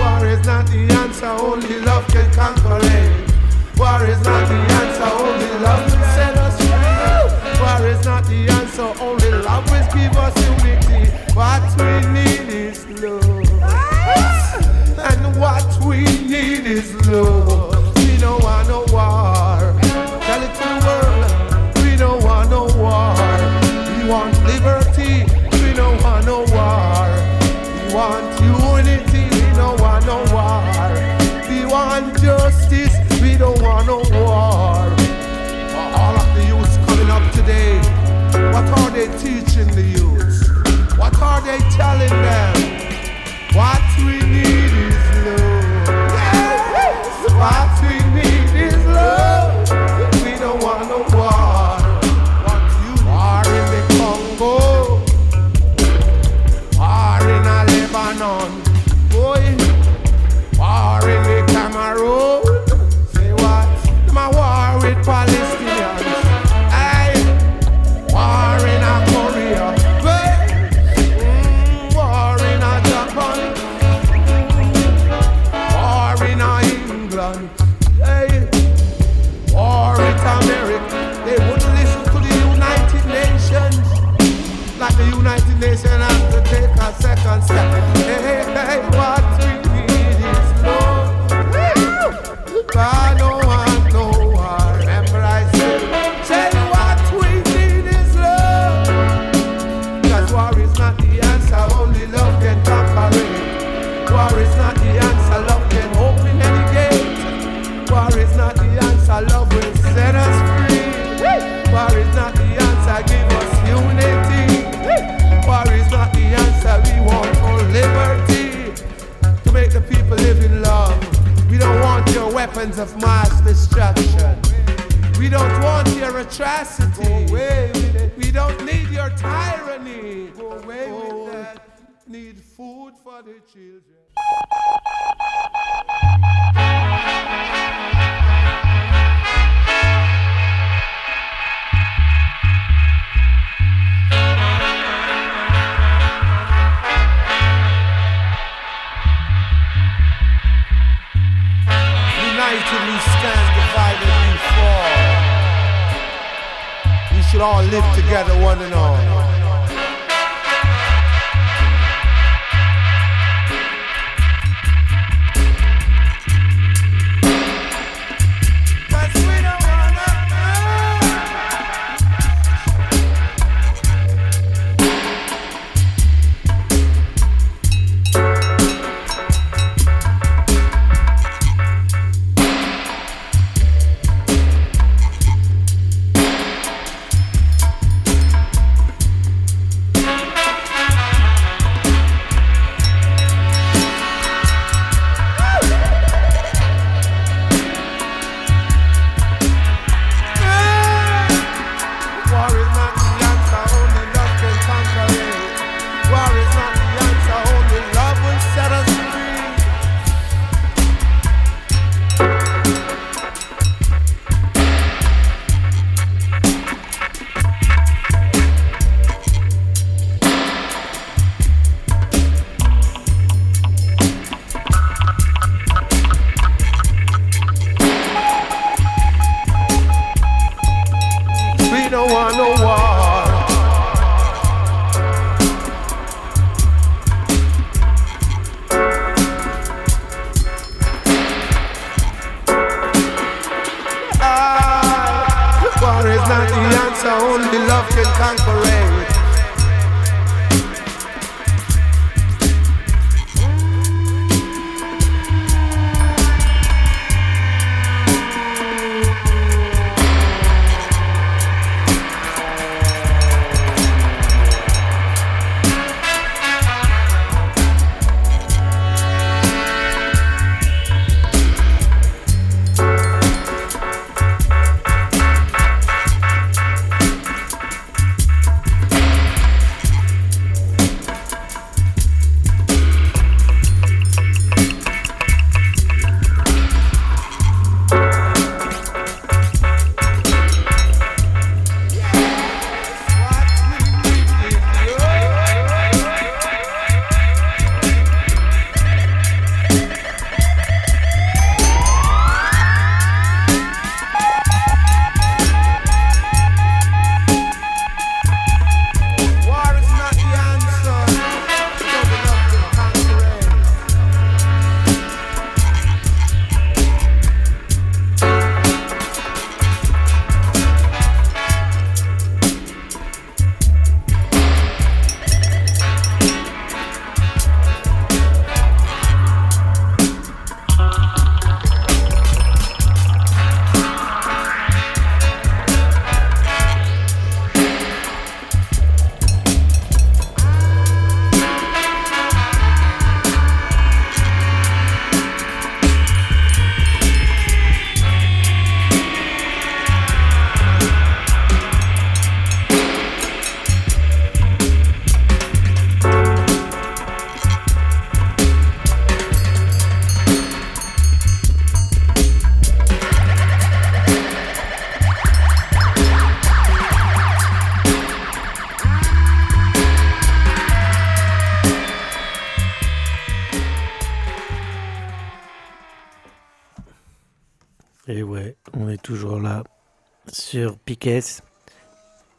War is not the answer, only love can conquer it. War is not the answer, only love can set us free. War is not the answer, only love will give us unity. What we need is love. And what we need is love. We don't want no war. Tell it to the world. We don't want no war. We want liberty. We don't want no war. We want unity. We don't want no war. We want justice. We don't want no war. All of the youths coming up today, what are they teaching the youths? What are they telling them? What we What? Weapons of mass destruction. We don't want your atrocity. We don't need your tyranny. Go away with that. Need food for the children. Live together, one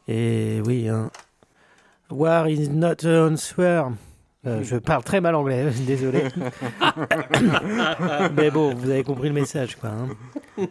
Et oui, hein. War is not an answer. Euh, je parle très mal anglais, désolé. Mais bon, vous avez compris le message, quoi. Hein.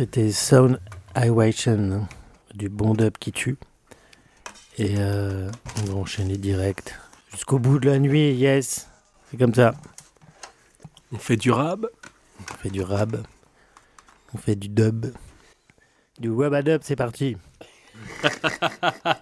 C'était Sound Highwation du bon dub qui tue. Et euh, on va enchaîner direct. Jusqu'au bout de la nuit, yes. C'est comme ça. On fait du rab. On fait du rab. On fait du dub. Du web à c'est parti.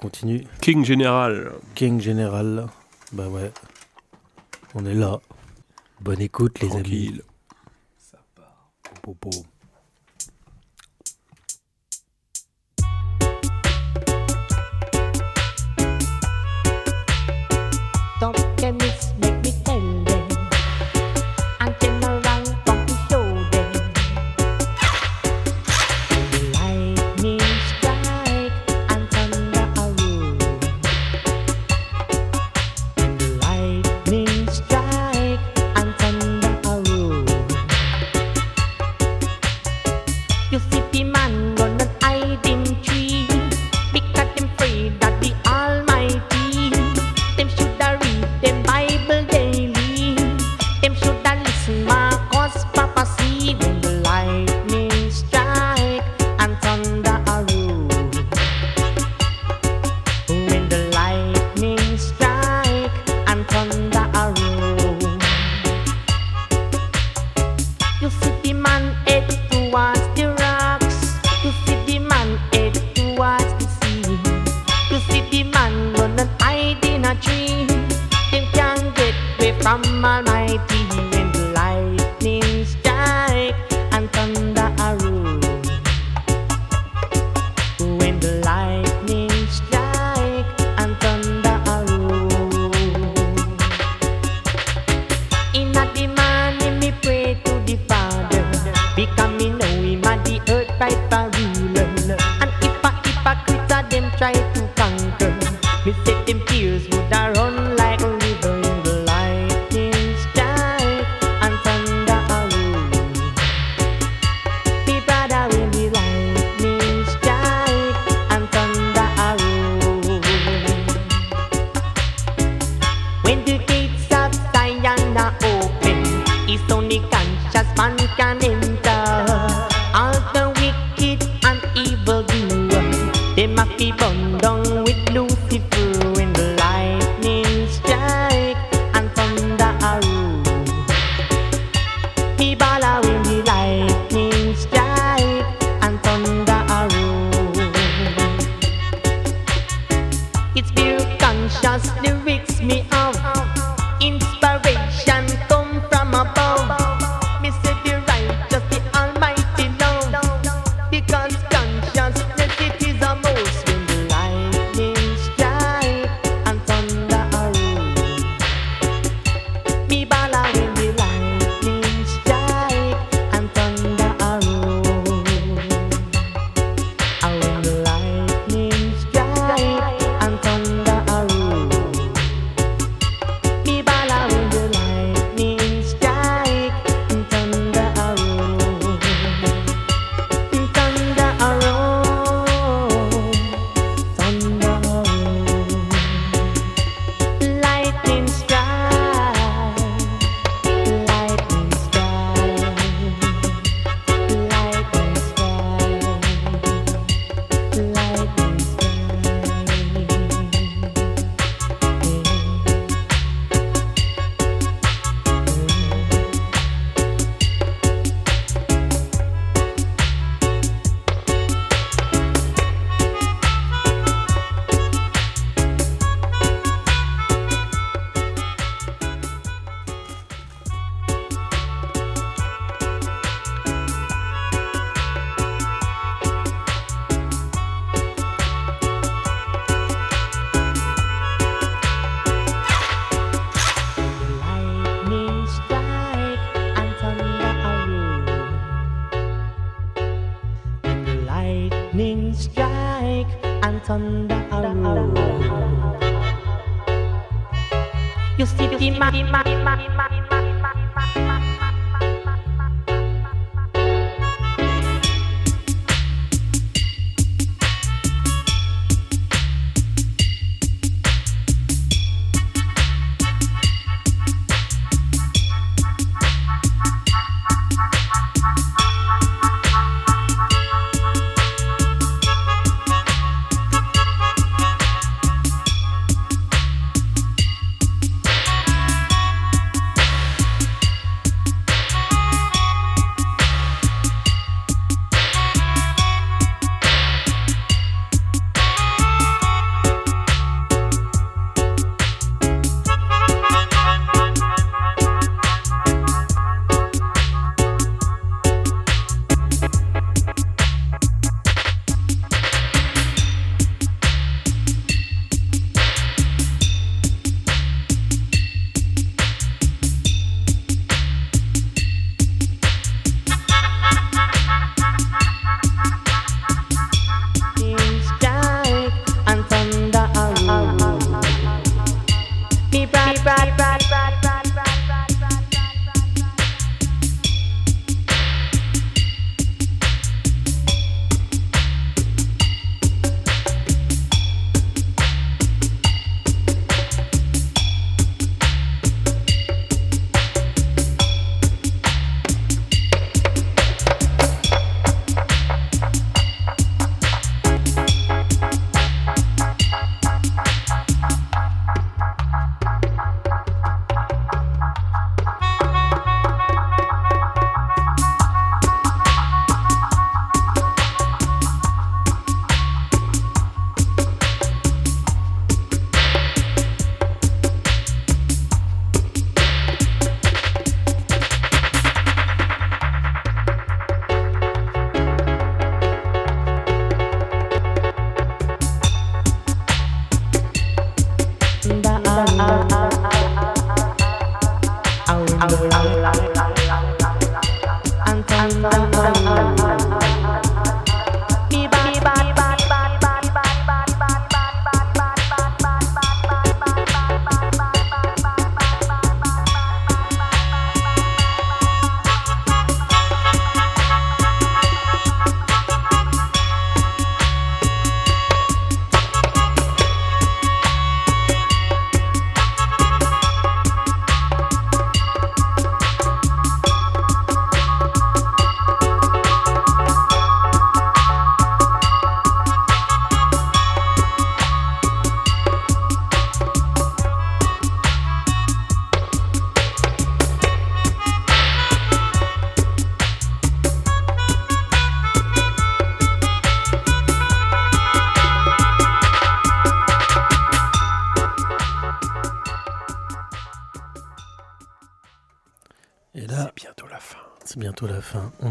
continue. King General. King General. Bah ouais. On est là. Bonne écoute, les amis.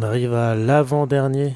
Arrive à l'avant-dernier.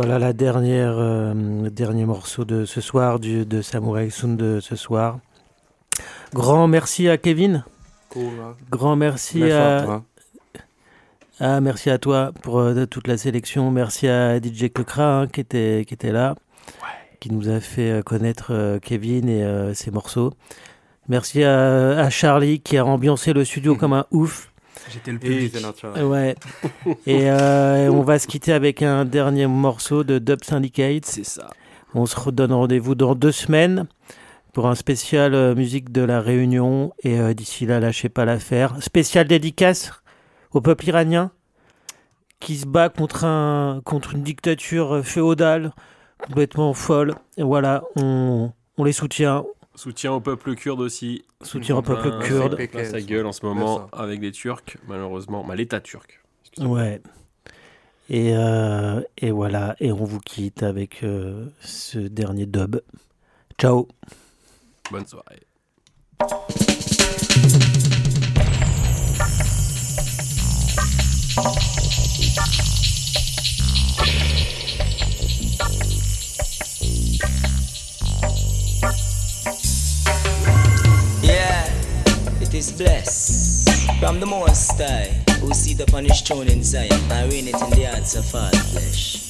Voilà la dernière, euh, le dernier morceau de ce soir, du, de Samurai Sound de ce soir. Grand merci à Kevin. Cool, hein. Grand merci à. hein. Ah, merci à toi pour euh, toute la sélection. Merci à DJ Kekra hein, qui, était, qui était là, qui nous a fait euh, connaître euh, Kevin et euh, ses morceaux. Merci à, à Charlie qui a ambiancé le studio comme un ouf. J'étais le public. Naturally. Ouais. Et euh, on va se quitter avec un dernier morceau de Dub Syndicate. C'est ça. On se redonne rendez-vous dans deux semaines pour un spécial euh, musique de la Réunion. Et euh, d'ici là, lâchez pas l'affaire. Spécial dédicace au peuple iranien qui se bat contre, un, contre une dictature féodale complètement folle. Et voilà, on, on les soutient. Soutien au peuple kurde aussi. Soutien au peuple Plein- kurde. plein sa gueule en ce moment avec les Turcs, malheureusement. Bah, L'État turc. Ouais. Et, euh, et voilà, et on vous quitte avec euh, ce dernier dub. Ciao. Bonne soirée. The Most High, who see the punished throne in Zion, and reign it in the hearts of all flesh.